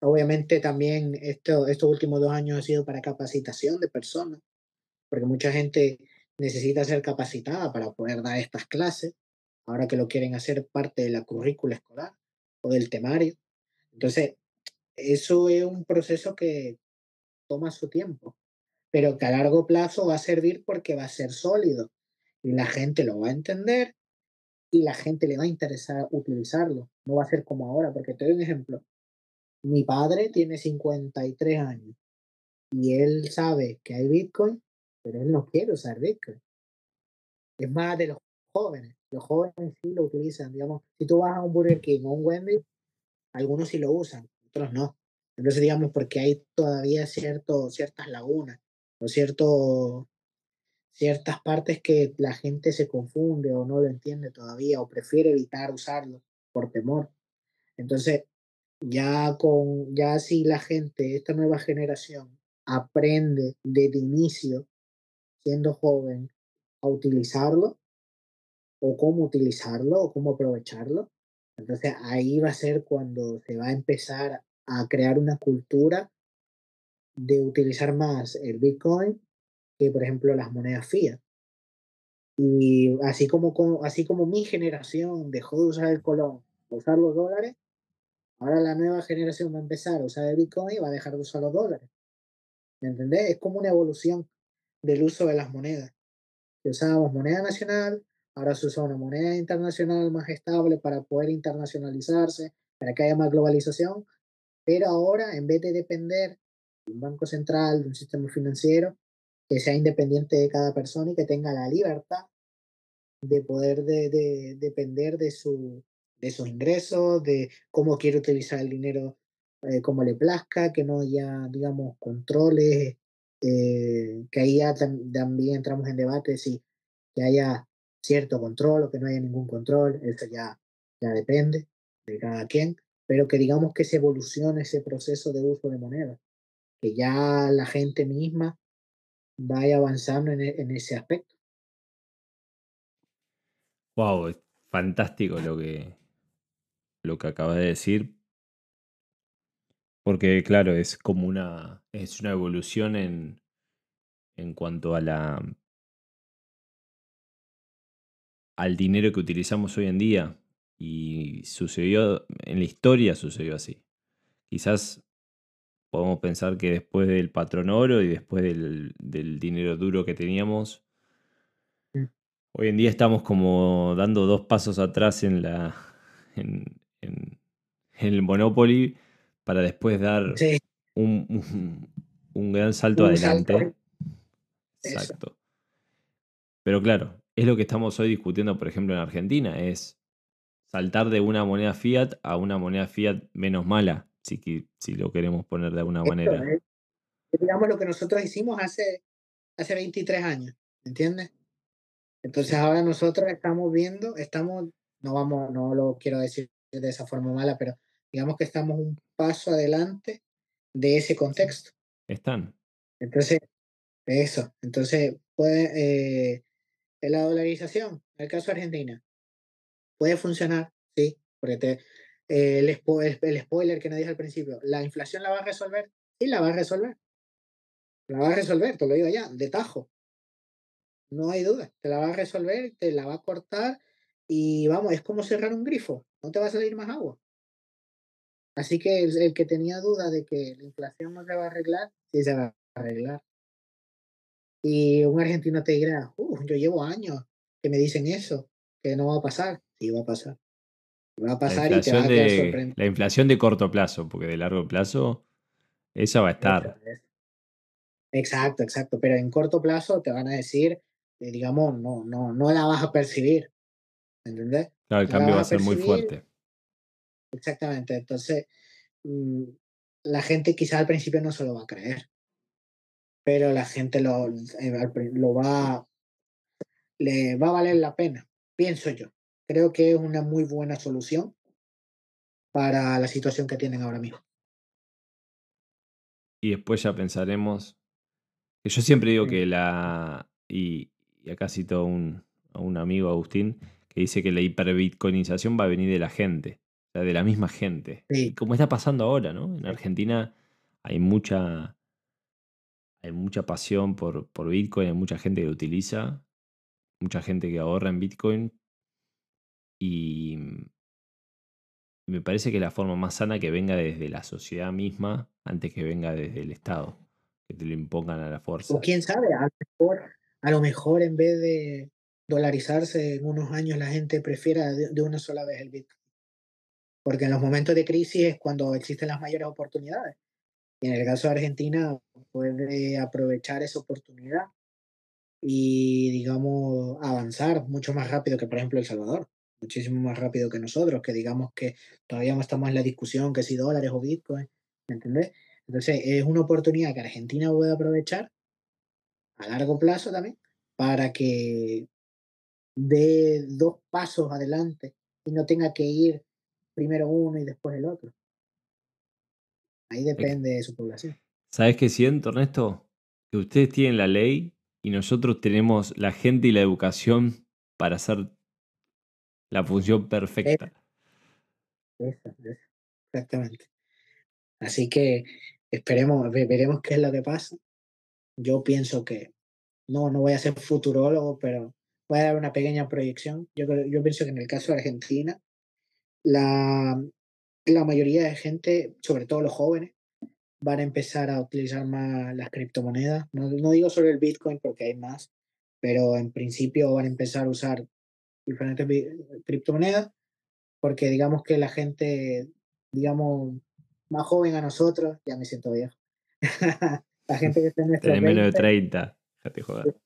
Speaker 4: Obviamente también esto, estos últimos dos años ha sido para capacitación de personas, porque mucha gente necesita ser capacitada para poder dar estas clases, ahora que lo quieren hacer parte de la currícula escolar o del temario. Entonces, eso es un proceso que toma su tiempo, pero que a largo plazo va a servir porque va a ser sólido y la gente lo va a entender y la gente le va a interesar utilizarlo. No va a ser como ahora, porque te doy un ejemplo. Mi padre tiene 53 años y él sabe que hay Bitcoin, pero él no quiere usar Bitcoin. Es más de los jóvenes. Los jóvenes sí lo utilizan. Digamos, si tú vas a un Burger King o un Wendy, algunos sí lo usan, otros no. Entonces, digamos, porque hay todavía cierto, ciertas lagunas o cierto, ciertas partes que la gente se confunde o no lo entiende todavía o prefiere evitar usarlo por temor. Entonces, ya con ya si la gente, esta nueva generación aprende desde inicio siendo joven a utilizarlo o cómo utilizarlo o cómo aprovecharlo, entonces ahí va a ser cuando se va a empezar a crear una cultura de utilizar más el Bitcoin que, por ejemplo, las monedas fiat. Y así como, así como mi generación dejó de usar el colón, usar los dólares, ahora la nueva generación va a empezar a usar el Bitcoin y va a dejar de usar los dólares. ¿Me entendés? Es como una evolución del uso de las monedas. Usábamos moneda nacional, ahora se usa una moneda internacional más estable para poder internacionalizarse, para que haya más globalización. Pero ahora, en vez de depender de un banco central, de un sistema financiero, que sea independiente de cada persona y que tenga la libertad de poder de, depender de, su, de sus ingresos, de cómo quiere utilizar el dinero eh, como le plazca, que no haya, digamos, controles, eh, que ahí ya también entramos en debate si que haya cierto control o que no haya ningún control, eso ya, ya depende de cada quien, pero que digamos que se evolucione ese proceso de uso de moneda, que ya la gente misma vaya avanzando en, e, en ese aspecto.
Speaker 3: Wow, fantástico lo que, lo que acabas de decir. Porque, claro, es como una. es una evolución en, en cuanto a la. al dinero que utilizamos hoy en día. Y sucedió. en la historia sucedió así. Quizás podemos pensar que después del patrón oro y después del, dinero duro que teníamos, Hoy en día estamos como dando dos pasos atrás en la en, en- en el Monopoly para después dar
Speaker 4: Sí,
Speaker 3: un, un- un gran salto
Speaker 4: un salto.
Speaker 3: adelante.
Speaker 4: Eso.
Speaker 3: Exacto. Pero claro, es lo que estamos hoy discutiendo, por ejemplo, en Argentina, es saltar de una moneda fiat a una moneda fiat menos mala, si, si lo queremos poner de alguna
Speaker 4: Esto
Speaker 3: manera.
Speaker 4: es, digamos, lo que nosotros hicimos hace, hace 23 años, ¿entiendes? Entonces ahora nosotros estamos viendo, estamos, no vamos, no lo quiero decir de esa forma mala, pero digamos que estamos un paso adelante de ese contexto.
Speaker 3: Están.
Speaker 4: Entonces, eso, entonces puede, eh, la dolarización, en el caso de Argentina, puede funcionar, sí, porque te, eh, el, spo- el, spoiler que nos dije al principio, ¿la inflación la va a resolver? Sí, la va a resolver. La va a resolver, te lo digo ya, de tajo. No hay duda, te la va a resolver, te la va a cortar y vamos, es como cerrar un grifo, no te va a salir más agua. Así que el, el que tenía duda de que la inflación no se va a arreglar, sí se va a arreglar. Y un argentino te dirá, "Uh, yo llevo años que me dicen eso, que no va a pasar. Sí, va a pasar. Va a pasar y te vas a quedar
Speaker 3: de,
Speaker 4: sorprendido.
Speaker 3: la inflación de corto plazo, porque de largo plazo, esa va a estar.
Speaker 4: es. Exacto, exacto. Pero en corto plazo te van a decir, eh, digamos, no, no, no la vas a percibir. ¿Entendés?
Speaker 3: Claro, el
Speaker 4: la
Speaker 3: cambio va a ser muy fuerte.
Speaker 4: Exactamente. Entonces, mm, la gente quizás al principio no se lo va a creer, pero la gente lo, eh, lo va, le va a valer la pena, pienso yo. Creo que es una muy buena solución para la situación que tienen ahora mismo.
Speaker 3: Y después ya pensaremos. Que yo siempre digo que la. Y, y acá cito a un, a un amigo, Agustín, que dice que la hiperbitcoinización va a venir de la gente. O de la misma gente.
Speaker 4: Sí,
Speaker 3: como está pasando ahora, ¿no? En Argentina hay mucha. Hay mucha pasión por, por Bitcoin, hay mucha gente que lo utiliza, mucha gente que ahorra en Bitcoin. Y me parece que la forma más sana que venga desde la sociedad misma antes que venga desde el Estado, que te lo impongan a la
Speaker 4: O
Speaker 3: fuerza.
Speaker 4: quién sabe, a lo mejor, a lo mejor en vez de dolarizarse en unos años, la gente prefiera de, de una sola vez el Bitcoin. Porque en los momentos de crisis es cuando existen las mayores oportunidades. Y en el caso de Argentina, puede aprovechar esa oportunidad y, digamos, avanzar mucho más rápido que, por ejemplo, El Salvador. Muchísimo más rápido que nosotros, que digamos que todavía no estamos en la discusión que si dólares o Bitcoin, ¿me entendés? Entonces, es una oportunidad que Argentina puede aprovechar a largo plazo también para que dé dos pasos adelante y no tenga que ir primero uno y después el otro. Ahí depende de su población.
Speaker 3: ¿Sabes qué siento, Ernesto? Que ustedes tienen la ley y nosotros tenemos la gente y la educación para hacer la función perfecta.
Speaker 4: Exactamente. Así que esperemos, ve- veremos qué es lo que pasa. Yo pienso que no, no voy a ser futurólogo, pero voy a dar una pequeña proyección. Yo, yo pienso que en el caso de Argentina, la, la mayoría de gente, sobre todo los jóvenes, van a empezar a utilizar más las criptomonedas. No, no digo solo el Bitcoin porque hay más, pero en principio van a empezar a usar diferentes criptomonedas porque digamos que la gente, digamos, más joven a nosotros, ya me siento viejo, la gente que está en
Speaker 3: Tenés menos de
Speaker 4: 20,
Speaker 3: 30. Déjate joder.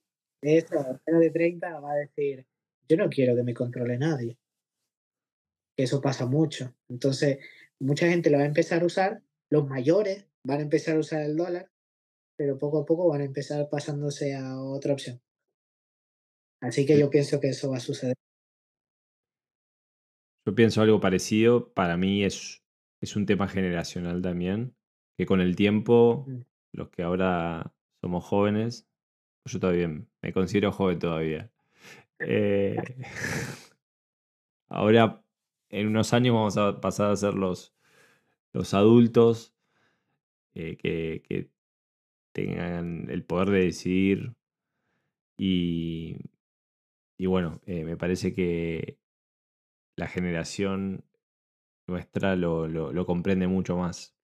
Speaker 4: eso, menos de 30, va a decir, yo no quiero que me controle nadie, que eso pasa mucho. Entonces, mucha gente lo va a empezar a usar, los mayores van a empezar a usar el dólar, pero poco a poco van a empezar pasándose a otra opción. Así que yo pienso que eso va a suceder.
Speaker 3: Yo pienso algo parecido. Para mí es, es un tema generacional también. Que con el tiempo,
Speaker 4: Mm.
Speaker 3: los que ahora somos jóvenes, yo todavía me considero joven todavía. Eh, ahora, en unos años vamos a pasar a ser los, los adultos eh, que, que tengan el poder de decidir. Y, y bueno, eh, me parece que la generación nuestra lo, lo- comprende mucho más.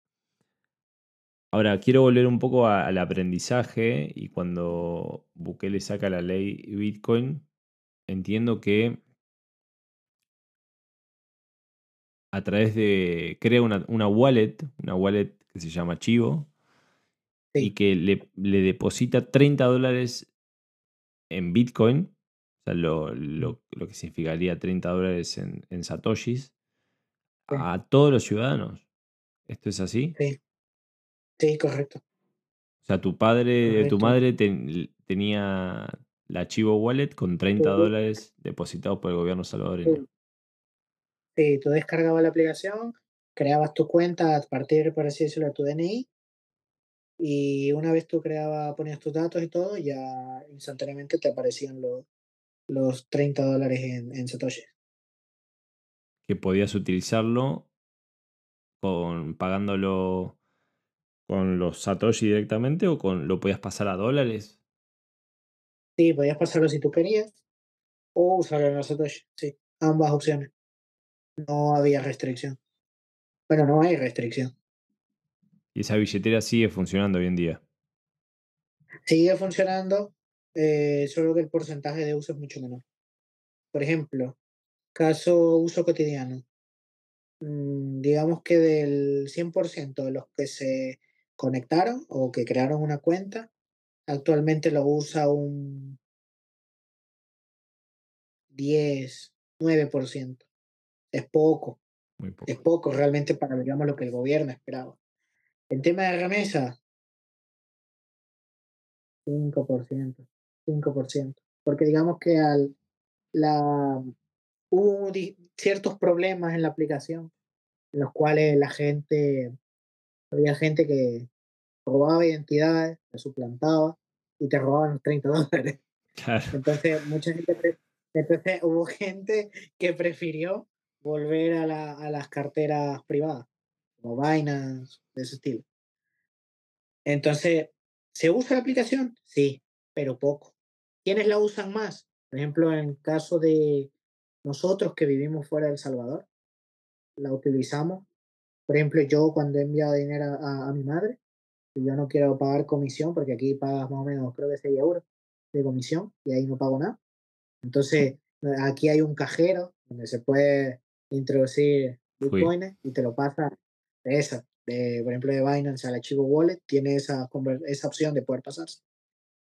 Speaker 3: Ahora, quiero volver un poco al aprendizaje y cuando Bukele saca la ley Bitcoin, entiendo que a través de. crea una, una wallet, una wallet que se llama Chivo, y que le, le deposita 30 dólares en Bitcoin, o sea, lo, lo- lo que significaría 30 dólares en, en Satoshis,
Speaker 4: sí,
Speaker 3: a todos los ciudadanos. ¿Esto es así?
Speaker 4: sí, sí, correcto,
Speaker 3: O sea, tu padre, tu madre ten- tenía la Chivo Wallet con 30
Speaker 4: Tú,
Speaker 3: dólares depositados por el gobierno salvadoreño.
Speaker 4: Sí, tú descargabas la aplicación, creabas tu cuenta a partir, por así decirlo, de tu DNI, y una vez tú creabas, ponías tus datos y todo, ya instantáneamente te aparecían los, los 30 dólares en, en Satoshi.
Speaker 3: Que podías utilizarlo con pagándolo con los Satoshi directamente o con lo podías pasar a dólares.
Speaker 4: Sí, podías pasarlo si tú querías, o usarlo en los Satoshi, sí, ambas opciones. No había restricción. Bueno, no hay restricción.
Speaker 3: Y esa billetera sigue funcionando hoy en día.
Speaker 4: Sigue funcionando, eh, solo que el porcentaje de uso es mucho menor. Por ejemplo, caso uso cotidiano. mm, digamos que del 100% de los que se conectaron o que crearon una cuenta, actualmente lo usa un 10, 9%. Es poco,
Speaker 3: Muy poco.
Speaker 4: es poco realmente para, digamos, lo que el gobierno esperaba. En tema de remesa, 5%, 5%. Porque digamos que al, la, hubo ciertos problemas en la aplicación en los cuales la gente, había gente que robaba identidades, te suplantaba y te robaban los 30 dólares.
Speaker 3: Claro.
Speaker 4: Entonces, mucha gente, entonces hubo gente que prefirió volver a, la- a las carteras privadas, como Binance, de ese estilo. Entonces, ¿se usa la aplicación? Sí, pero poco. ¿Quiénes la usan más? Por ejemplo, en caso de nosotros que vivimos fuera de El Salvador, la utilizamos. Por ejemplo, yo cuando he enviado dinero a, a mi madre, yo no quiero pagar comisión, porque aquí pagas más o menos, creo que 6 euros de comisión, y ahí no pago nada. Entonces, aquí hay un cajero donde se puede introducir
Speaker 3: Fui.
Speaker 4: bitcoins y te lo pasa de esa, de, por ejemplo, de Binance al archivo wallet, tiene esa, esa opción de poder pasarse.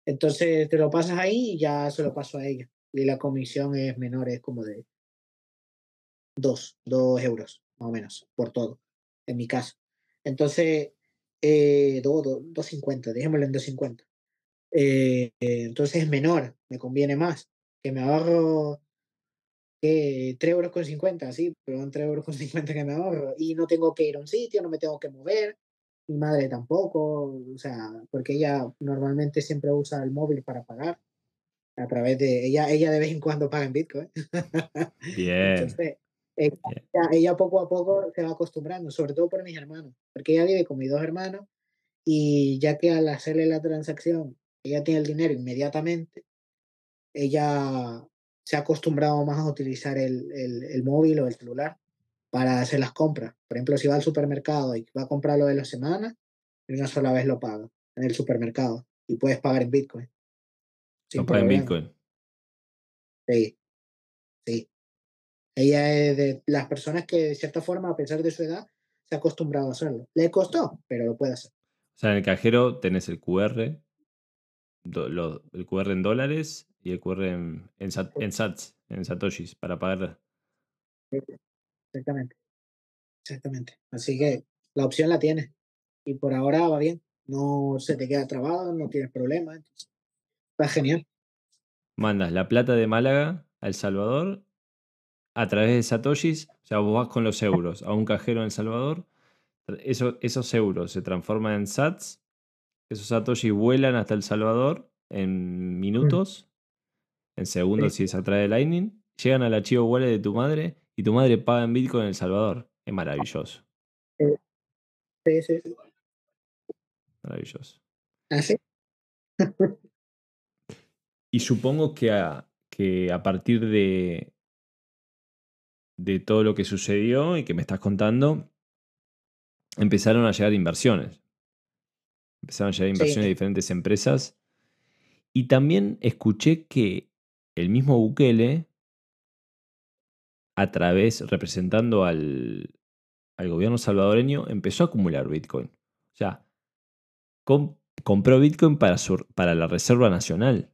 Speaker 4: Entonces, te lo pasas ahí y ya se lo paso a ella. Y la comisión es menor, es como de 2, 2 euros, más o menos, por todo, en mi caso. Entonces, eh, 2.50, dejémoslo en 2.50. Eh, eh, entonces es menor, me conviene más. Que me ahorro que 3 euros con 50, sí, pero son 3 euros con 50 que me ahorro. Y no tengo que ir a un sitio, no me tengo que mover. Mi madre tampoco, o sea, porque ella normalmente siempre usa el móvil para pagar. A través de ella, ella de vez en cuando paga en Bitcoin.
Speaker 3: Bien.
Speaker 4: Entonces, ella, ella- ella poco a poco se va acostumbrando, sobre todo por mis hermanos, porque ella vive con mis dos hermanos y ya que al hacerle la transacción, ella tiene el dinero inmediatamente, ella se ha acostumbrado más a utilizar el, el- el móvil o el celular para hacer las compras. Por ejemplo, si va al supermercado y va a comprar lo de la semana, de una sola vez lo paga en el supermercado y puedes pagar en Bitcoin. Sin
Speaker 3: paga en. Bitcoin.
Speaker 4: Sí, sí. Ella es de las personas que, de cierta forma, a pesar de su edad, se ha acostumbrado a hacerlo. Le costó, pero lo puede hacer.
Speaker 3: O sea, en el cajero tenés el QR, do- lo- el QR en dólares y el QR en, en, sat- en sats, en satoshis, para pagar.
Speaker 4: Exactamente. Exactamente. Así que la opción la tienes. Y por ahora va bien. No se te queda trabado, no tienes problemas. Va genial.
Speaker 3: Mandas la plata de Málaga a El Salvador a través de satoshis, o sea, vos vas con los euros a un cajero en El Salvador, eso- esos euros se transforman en sats, esos satoshis vuelan hasta El Salvador en minutos, en segundos
Speaker 4: Sí.
Speaker 3: si es a través de Lightning, llegan al archivo wallet de tu madre y tu madre paga en Bitcoin en El Salvador. Es maravilloso,
Speaker 4: Sí, sí, sí.
Speaker 3: maravilloso.
Speaker 4: Así.
Speaker 3: Y supongo que a, que a partir de, de todo lo que sucedió y que me estás contando, empezaron a llegar inversiones. Empezaron a llegar inversiones de
Speaker 4: Sí.
Speaker 3: diferentes empresas. Y también escuché que el mismo Bukele, a través, representando al, al gobierno salvadoreño, empezó a acumular Bitcoin. O sea, compró Bitcoin para, para la Reserva Nacional.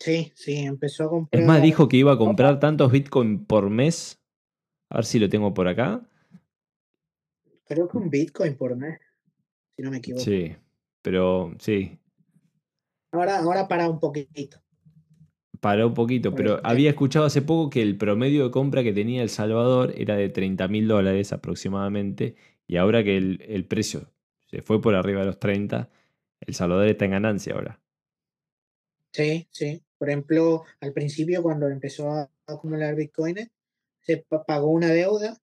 Speaker 4: Sí, sí, empezó a comprar.
Speaker 3: Es más, dijo que iba a comprar tantos Bitcoin por mes. A ver si lo tengo por acá.
Speaker 4: Creo que un Bitcoin por mes, si no me equivoco.
Speaker 3: Sí, pero sí.
Speaker 4: Ahora, ahora para un poquitito.
Speaker 3: Paró un poquito, pero había escuchado hace poco que el promedio de compra que tenía El Salvador era de 30 mil dólares aproximadamente, y ahora que el, el, precio se fue por arriba de los 30, El Salvador está en ganancia ahora.
Speaker 4: Sí, sí. Por ejemplo, al principio cuando empezó a acumular bitcoins, se pagó una deuda,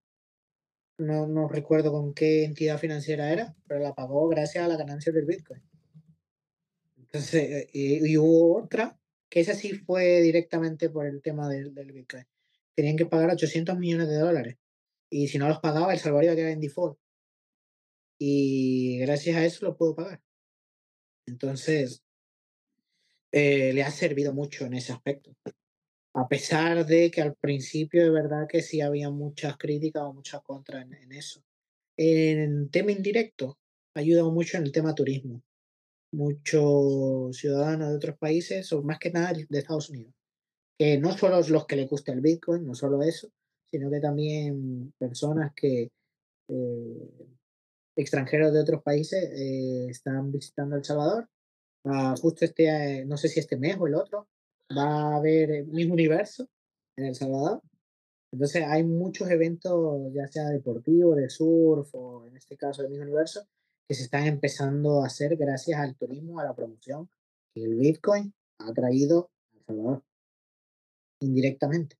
Speaker 4: no, no recuerdo con qué entidad financiera era, pero la pagó gracias a la ganancia del bitcoin. Entonces, y hubo otra que esa sí fue directamente por el tema del, del Bitcoin. Tenían que pagar 800 millones de dólares. Y si no los pagaba, El Salvador iba a quedar en default. Y gracias a eso lo puedo pagar. Entonces, eh, le ha servido mucho en ese aspecto. A pesar de que al principio de verdad que sí había muchas críticas o muchas contras en, en eso. En tema indirecto, ha mucho en el tema turismo muchos ciudadanos de otros países, o más que nada de Estados Unidos, que no solo los que les gusta el Bitcoin, no solo eso, sino que también personas que eh, extranjeros de otros países eh, están visitando El Salvador. Ah, justo este, no sé si este mes o el otro, va a haber el mismo universo en El Salvador. Entonces hay muchos eventos, ya sea deportivos, de surf o en este caso del mismo universo, que se están empezando a hacer gracias al turismo, a la promoción que el Bitcoin ha traído a El Salvador indirectamente.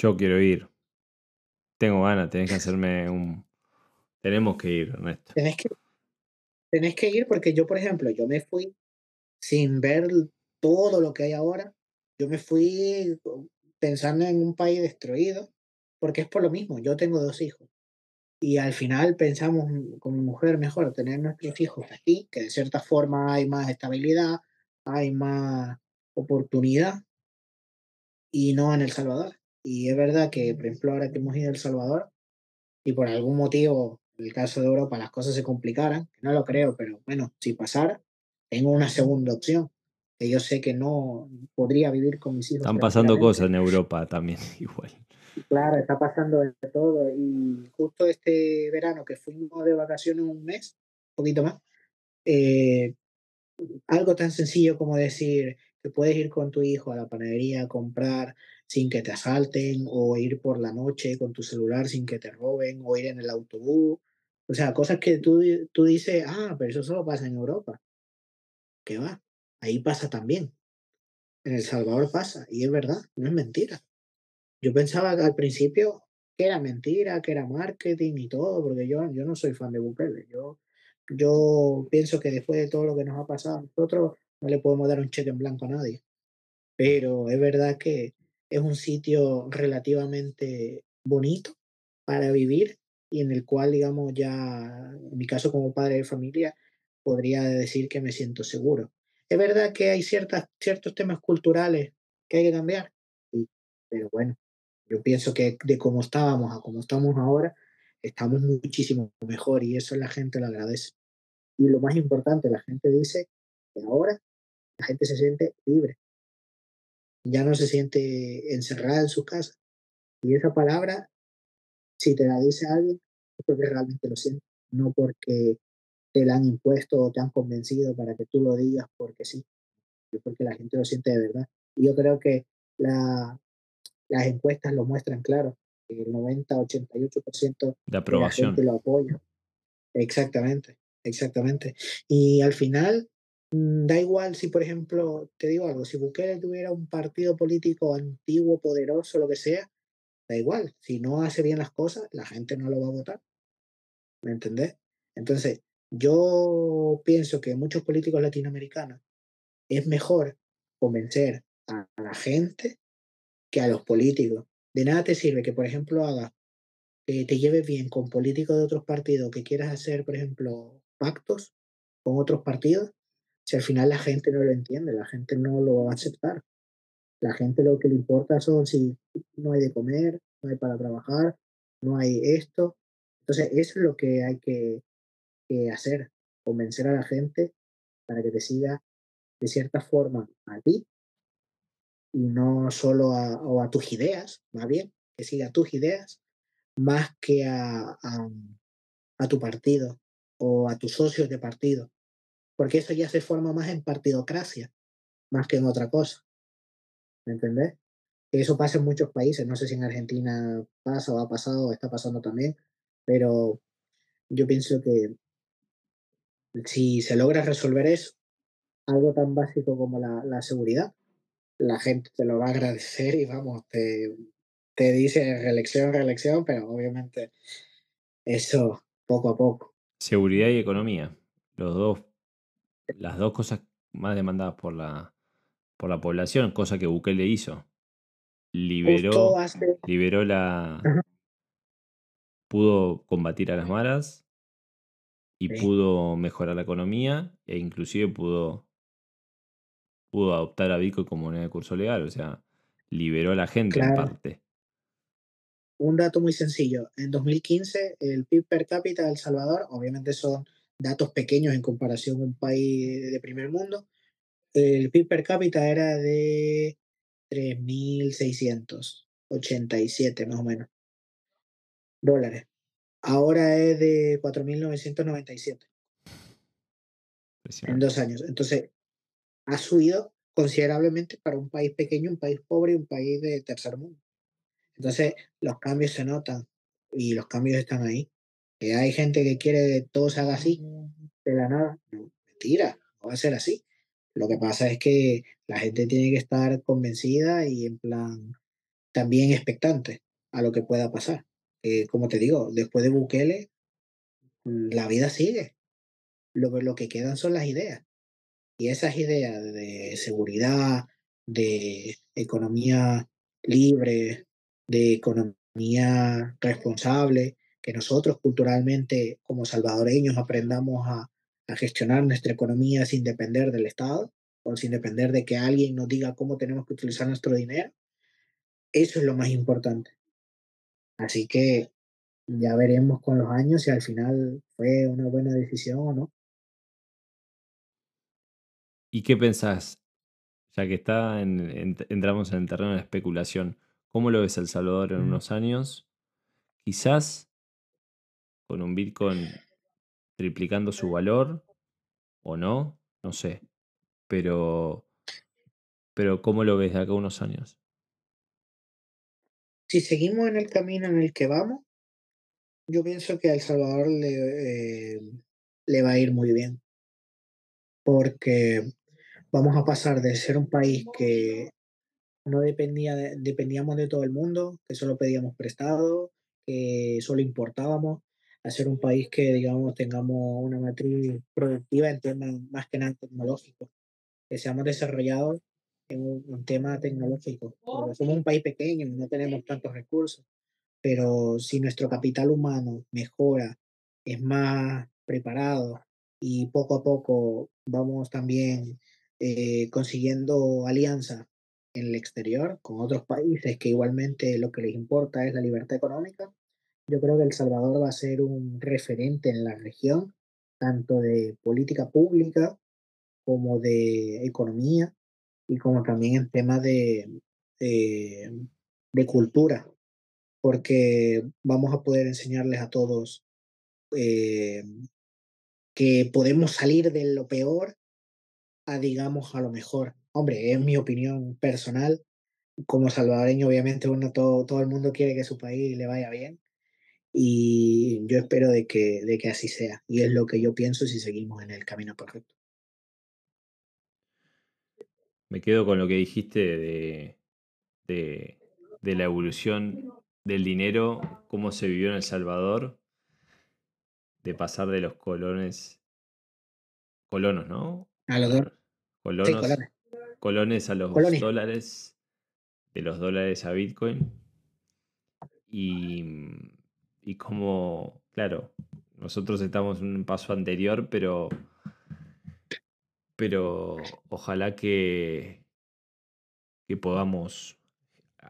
Speaker 3: Yo quiero ir. Tengo ganas, tenés que hacerme un... Tenemos que ir, Ernesto.
Speaker 4: Tenés que, tenés que ir porque yo, por ejemplo, yo me fui sin ver todo lo que hay ahora. Yo me fui pensando en un país destruido, porque es por lo mismo. Yo tengo dos hijos. Y al final pensamos como mujer mejor tener nuestros hijos aquí, que de cierta forma hay más estabilidad, hay más oportunidad, y no en El Salvador. Y es verdad que, por ejemplo, ahora que hemos ido a El Salvador, y por algún motivo, en el caso de Europa, las cosas se complicaran, no lo creo, pero bueno, si pasara, tengo una segunda opción, que yo sé que no podría vivir con mis hijos.
Speaker 3: Están pasando cosas en Europa también, igual.
Speaker 4: Claro, está pasando de todo. Y justo este verano que fuimos de vacaciones un mes, un poquito más, eh, algo tan sencillo como decir que puedes ir con tu hijo a la panadería a comprar sin que te asalten, o ir por la noche con tu celular sin que te roben, o ir en el autobús. O sea, cosas que tú, tú dices, ah, pero eso solo pasa en Europa. ¿Qué va? Ahí pasa también. En El Salvador pasa, y es verdad, no es mentira. Yo pensaba al principio que era mentira, que era marketing y todo, porque yo, yo no soy fan de Bukele. Yo, yo pienso que después de todo lo que nos ha pasado, nosotros no le podemos dar un cheque en blanco a nadie. Pero es verdad que es un sitio relativamente bonito para vivir y en el cual, digamos, ya, en mi caso como padre de familia, podría decir que me siento seguro. Es verdad que hay ciertas, ciertos temas culturales que hay que cambiar, pero bueno, yo pienso que de cómo estábamos a cómo estamos ahora, estamos muchísimo mejor y eso la gente lo agradece. Y lo más importante, la gente dice que ahora la gente se siente libre. Ya no se siente encerrada en su casa. Y esa palabra, si te la dice alguien, es porque realmente lo siente, no porque te la han impuesto o te han convencido para que tú lo digas porque sí, porque la gente lo siente de verdad. Y yo creo que la, las encuestas lo muestran claro, el 90-88%
Speaker 3: de aprobación.
Speaker 4: De la gente lo apoya. Exactamente, exactamente. Y al final, mm, da igual si, por ejemplo, te digo algo, si Bukele tuviera un partido político antiguo, poderoso, lo que sea, da igual. Si no hace bien las cosas, la gente no lo va a votar. ¿Me entendés? Entonces, yo pienso que muchos políticos latinoamericanos es mejor convencer a la gente que a los políticos. De nada te sirve que, por ejemplo, hagas, que te lleves bien con políticos de otros partidos, que quieras hacer, por ejemplo, pactos con otros partidos, si al final la gente no lo entiende, la gente no lo va a aceptar. La gente lo que le importa son si no hay de comer, no hay para trabajar, no hay esto. Entonces, eso es lo que hay que, hacer, convencer a la gente para que te siga de cierta forma a ti y no solo a, o a tus ideas, más bien, que siga tus ideas, más que a, a, tu partido o a tus socios de partido, porque eso ya se forma más en partidocracia, más que en otra cosa. ¿Me entendés? Eso pasa en muchos países, no sé si en Argentina pasa o ha pasado o está pasando también, pero yo pienso que si se logra resolver eso, algo tan básico como la, la seguridad, la gente te lo va a agradecer y vamos, te, te dice reelección, reelección, pero obviamente eso poco a poco.
Speaker 3: Seguridad y economía, los dos, las dos cosas más demandadas por la, por la población, cosa que Bukele hizo. Liberó, liberó la... Pudo combatir a las malas y pudo mejorar la economía e inclusive pudo pudo adoptar a Bitcoin como moneda de curso legal, o sea, liberó a la gente en parte.
Speaker 4: Un dato muy sencillo, en 2015 el PIB per cápita de El Salvador, obviamente son datos pequeños en comparación a un país de primer mundo, el PIB per cápita era de 3.687 más o menos dólares. Ahora es de 4.997 en dos años. Entonces, ha subido considerablemente para un país pequeño, un país pobre y un país de tercer mundo. Entonces, los cambios se notan y los cambios están ahí. Que hay gente que quiere que todo se haga así, de la nada. mentira, no va a ser así. Lo que pasa es que la gente tiene que estar convencida y en plan también expectante a lo que pueda pasar. Como te digo, después de Bukele, la vida sigue. Lo, lo que quedan son las ideas. Y esas ideas de seguridad, de economía libre, de economía responsable, que nosotros culturalmente como salvadoreños aprendamos a gestionar nuestra economía sin depender del Estado o sin depender de que alguien nos diga cómo tenemos que utilizar nuestro dinero, eso es lo más importante. Así que ya veremos con los años si al final fue una buena decisión o no.
Speaker 3: ¿Y qué pensás? Ya que está entramos en el terreno de la especulación. ¿Cómo lo ves El Salvador en unos años? Quizás con un Bitcoin triplicando su valor o no, no sé. Pero, pero ¿cómo lo ves de acá a unos años?
Speaker 4: Si seguimos en el camino en el que vamos, yo pienso que a El Salvador le, eh, le va a ir muy bien. Porque vamos a pasar de ser un país que no dependía dependíamos de todo el mundo, que solo pedíamos prestado, que solo importábamos, a ser un país que, digamos, tengamos una matriz productiva en temas más que nada tecnológicos, que seamos desarrollados en un, tema tecnológico. somos un país pequeño, no tenemos tantos recursos, pero si nuestro capital humano mejora, es más preparado y poco a poco vamos también eh, consiguiendo alianza en el exterior con otros países que igualmente lo que les importa es la libertad económica, yo creo que El Salvador va a ser un referente en la región, tanto de política pública como de economía y como también en temas de, de, cultura, porque vamos a poder enseñarles a todos eh, que podemos salir de lo peor a, digamos, a lo mejor. Hombre, es mi opinión personal. Como salvadoreño, obviamente, uno, todo, todo el mundo quiere que su país le vaya bien. Y yo espero de que, de que así sea. Y es lo que yo pienso si seguimos en el camino perfecto.
Speaker 3: Me quedo con lo que dijiste de, de, de la evolución del dinero, cómo se vivió en El Salvador, de pasar de los colones, colonos, ¿no?
Speaker 4: A los
Speaker 3: colonos, colones. a los dólares, de los dólares a Bitcoin. Y, y como, claro, nosotros estamos en un paso anterior, pero Pero ojalá que, que podamos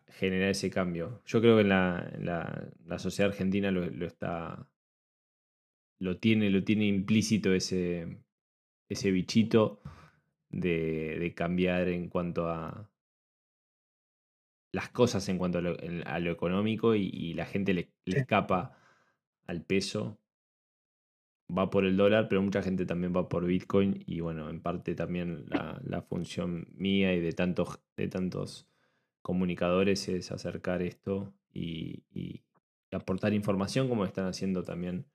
Speaker 3: generar ese cambio. Yo creo que la, la, sociedad argentina lo, está. lo tiene, lo tiene implícito ese, ese bichito de, cambiar en cuanto a las cosas en cuanto a lo, económico y, la gente le, escapa al peso. Va por el dólar, pero mucha gente también va por Bitcoin y bueno, en parte también la, función mía y de tantos, de tantos comunicadores es acercar esto y, aportar información como están haciendo también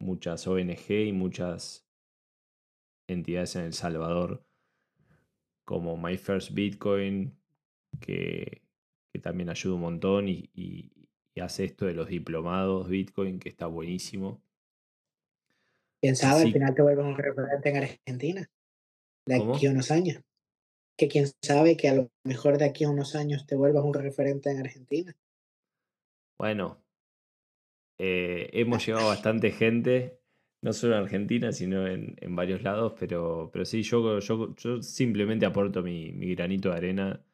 Speaker 3: muchas ONG y muchas entidades en El Salvador como My First Bitcoin, que, también ayuda un montón y, hace esto de los diplomados Bitcoin, que está buenísimo.
Speaker 4: ¿Quién sabe? Al final te vuelves un referente en Argentina. De aquí a unos años. Que quién sabe que a lo mejor de aquí a unos años te vuelvas un referente en Argentina.
Speaker 3: Bueno, eh, hemos llevado bastante gente no solo en Argentina, sino en, varios lados, pero, pero sí, yo, yo, yo simplemente aporto mi, granito de arena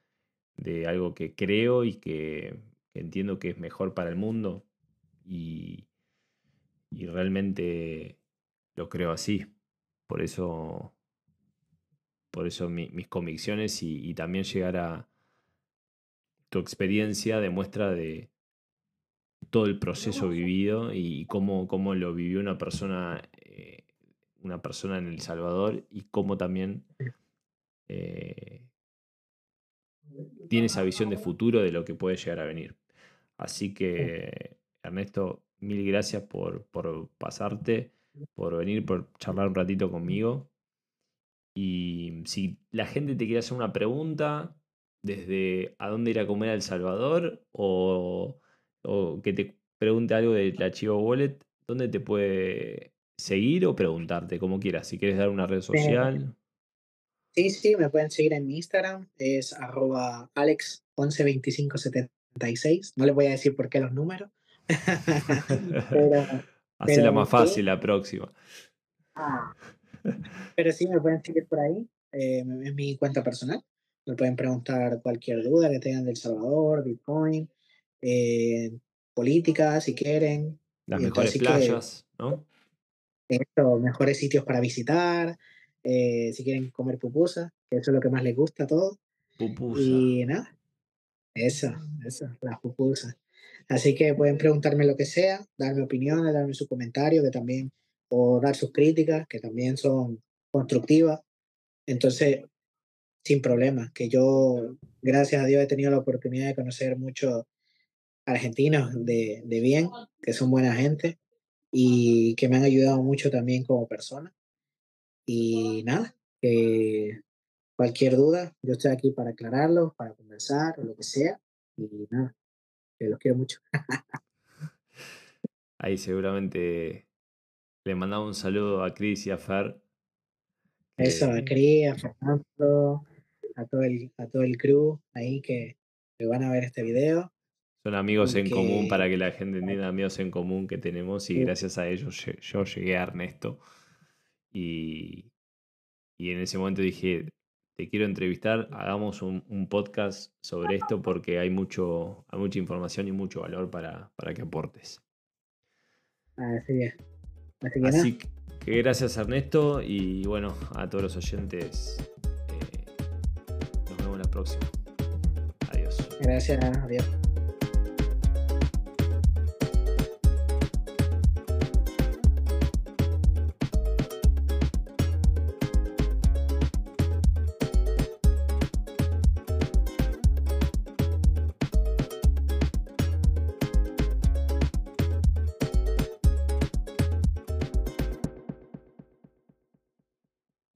Speaker 3: de algo que creo y que, entiendo que es mejor para el mundo y, realmente lo creo así. Por eso, por eso mis convicciones y, también llegar a tu experiencia demuestra de, todo el proceso vivido y cómo, cómo lo vivió una persona, eh, una persona en El Salvador y cómo también eh, tiene esa visión de futuro de lo que puede llegar a venir. Así que, Ernesto, mil gracias por, por pasarte, por venir, por charlar un ratito conmigo. Y si la gente te quiere hacer una pregunta, desde a dónde ir a comer a El Salvador o o que te pregunte algo del archivo wallet, ¿dónde te puede seguir o preguntarte? Como quieras, si quieres dar una red social.
Speaker 4: Sí, sí, me pueden seguir en mi Instagram, es arroba alex112576. No les voy a decir por qué los números.
Speaker 3: pero, más fácil la próxima.
Speaker 4: Ah. pero sí, me pueden seguir por ahí. Eh, es mi cuenta personal. Me pueden preguntar cualquier duda que tengan del Salvador, Bitcoin, eh, política, si quieren.
Speaker 3: Las mejores playas, ¿no?
Speaker 4: Esto, mejores sitios para visitar, eh, si quieren comer pupusa, que eso es lo que más les gusta a todos. Pupusa. Y nada, eso, eso, las pupusas. Así que pueden preguntarme lo que sea, darme opiniones, darme sus comentarios, que también, o dar sus críticas, que también son constructivas. Entonces, sin problema, que yo, gracias a Dios, he tenido la oportunidad de conocer mucho argentinos de, de bien, que son buena gente y que me han ayudado mucho también como persona. Y nada, que cualquier duda, yo estoy aquí para aclararlo, para conversar o lo que sea. Y nada, que los quiero mucho.
Speaker 3: Ahí seguramente le mandamos un saludo a Cris y a Fer.
Speaker 4: Eso, a Cris, a Fernando, a todo el, a todo el crew ahí que, que van a ver este video.
Speaker 3: Son amigos en común para que la gente entienda amigos en común que tenemos y gracias a ellos yo llegué a Ernesto. Y, en ese momento dije, te quiero entrevistar, hagamos un, podcast sobre esto porque hay, mucho, hay mucha información y mucho valor para, para que aportes.
Speaker 4: Así es.
Speaker 3: Así, que, gracias Ernesto y bueno, a todos los oyentes, eh, nos vemos la próxima. Adiós.
Speaker 4: Gracias, adiós.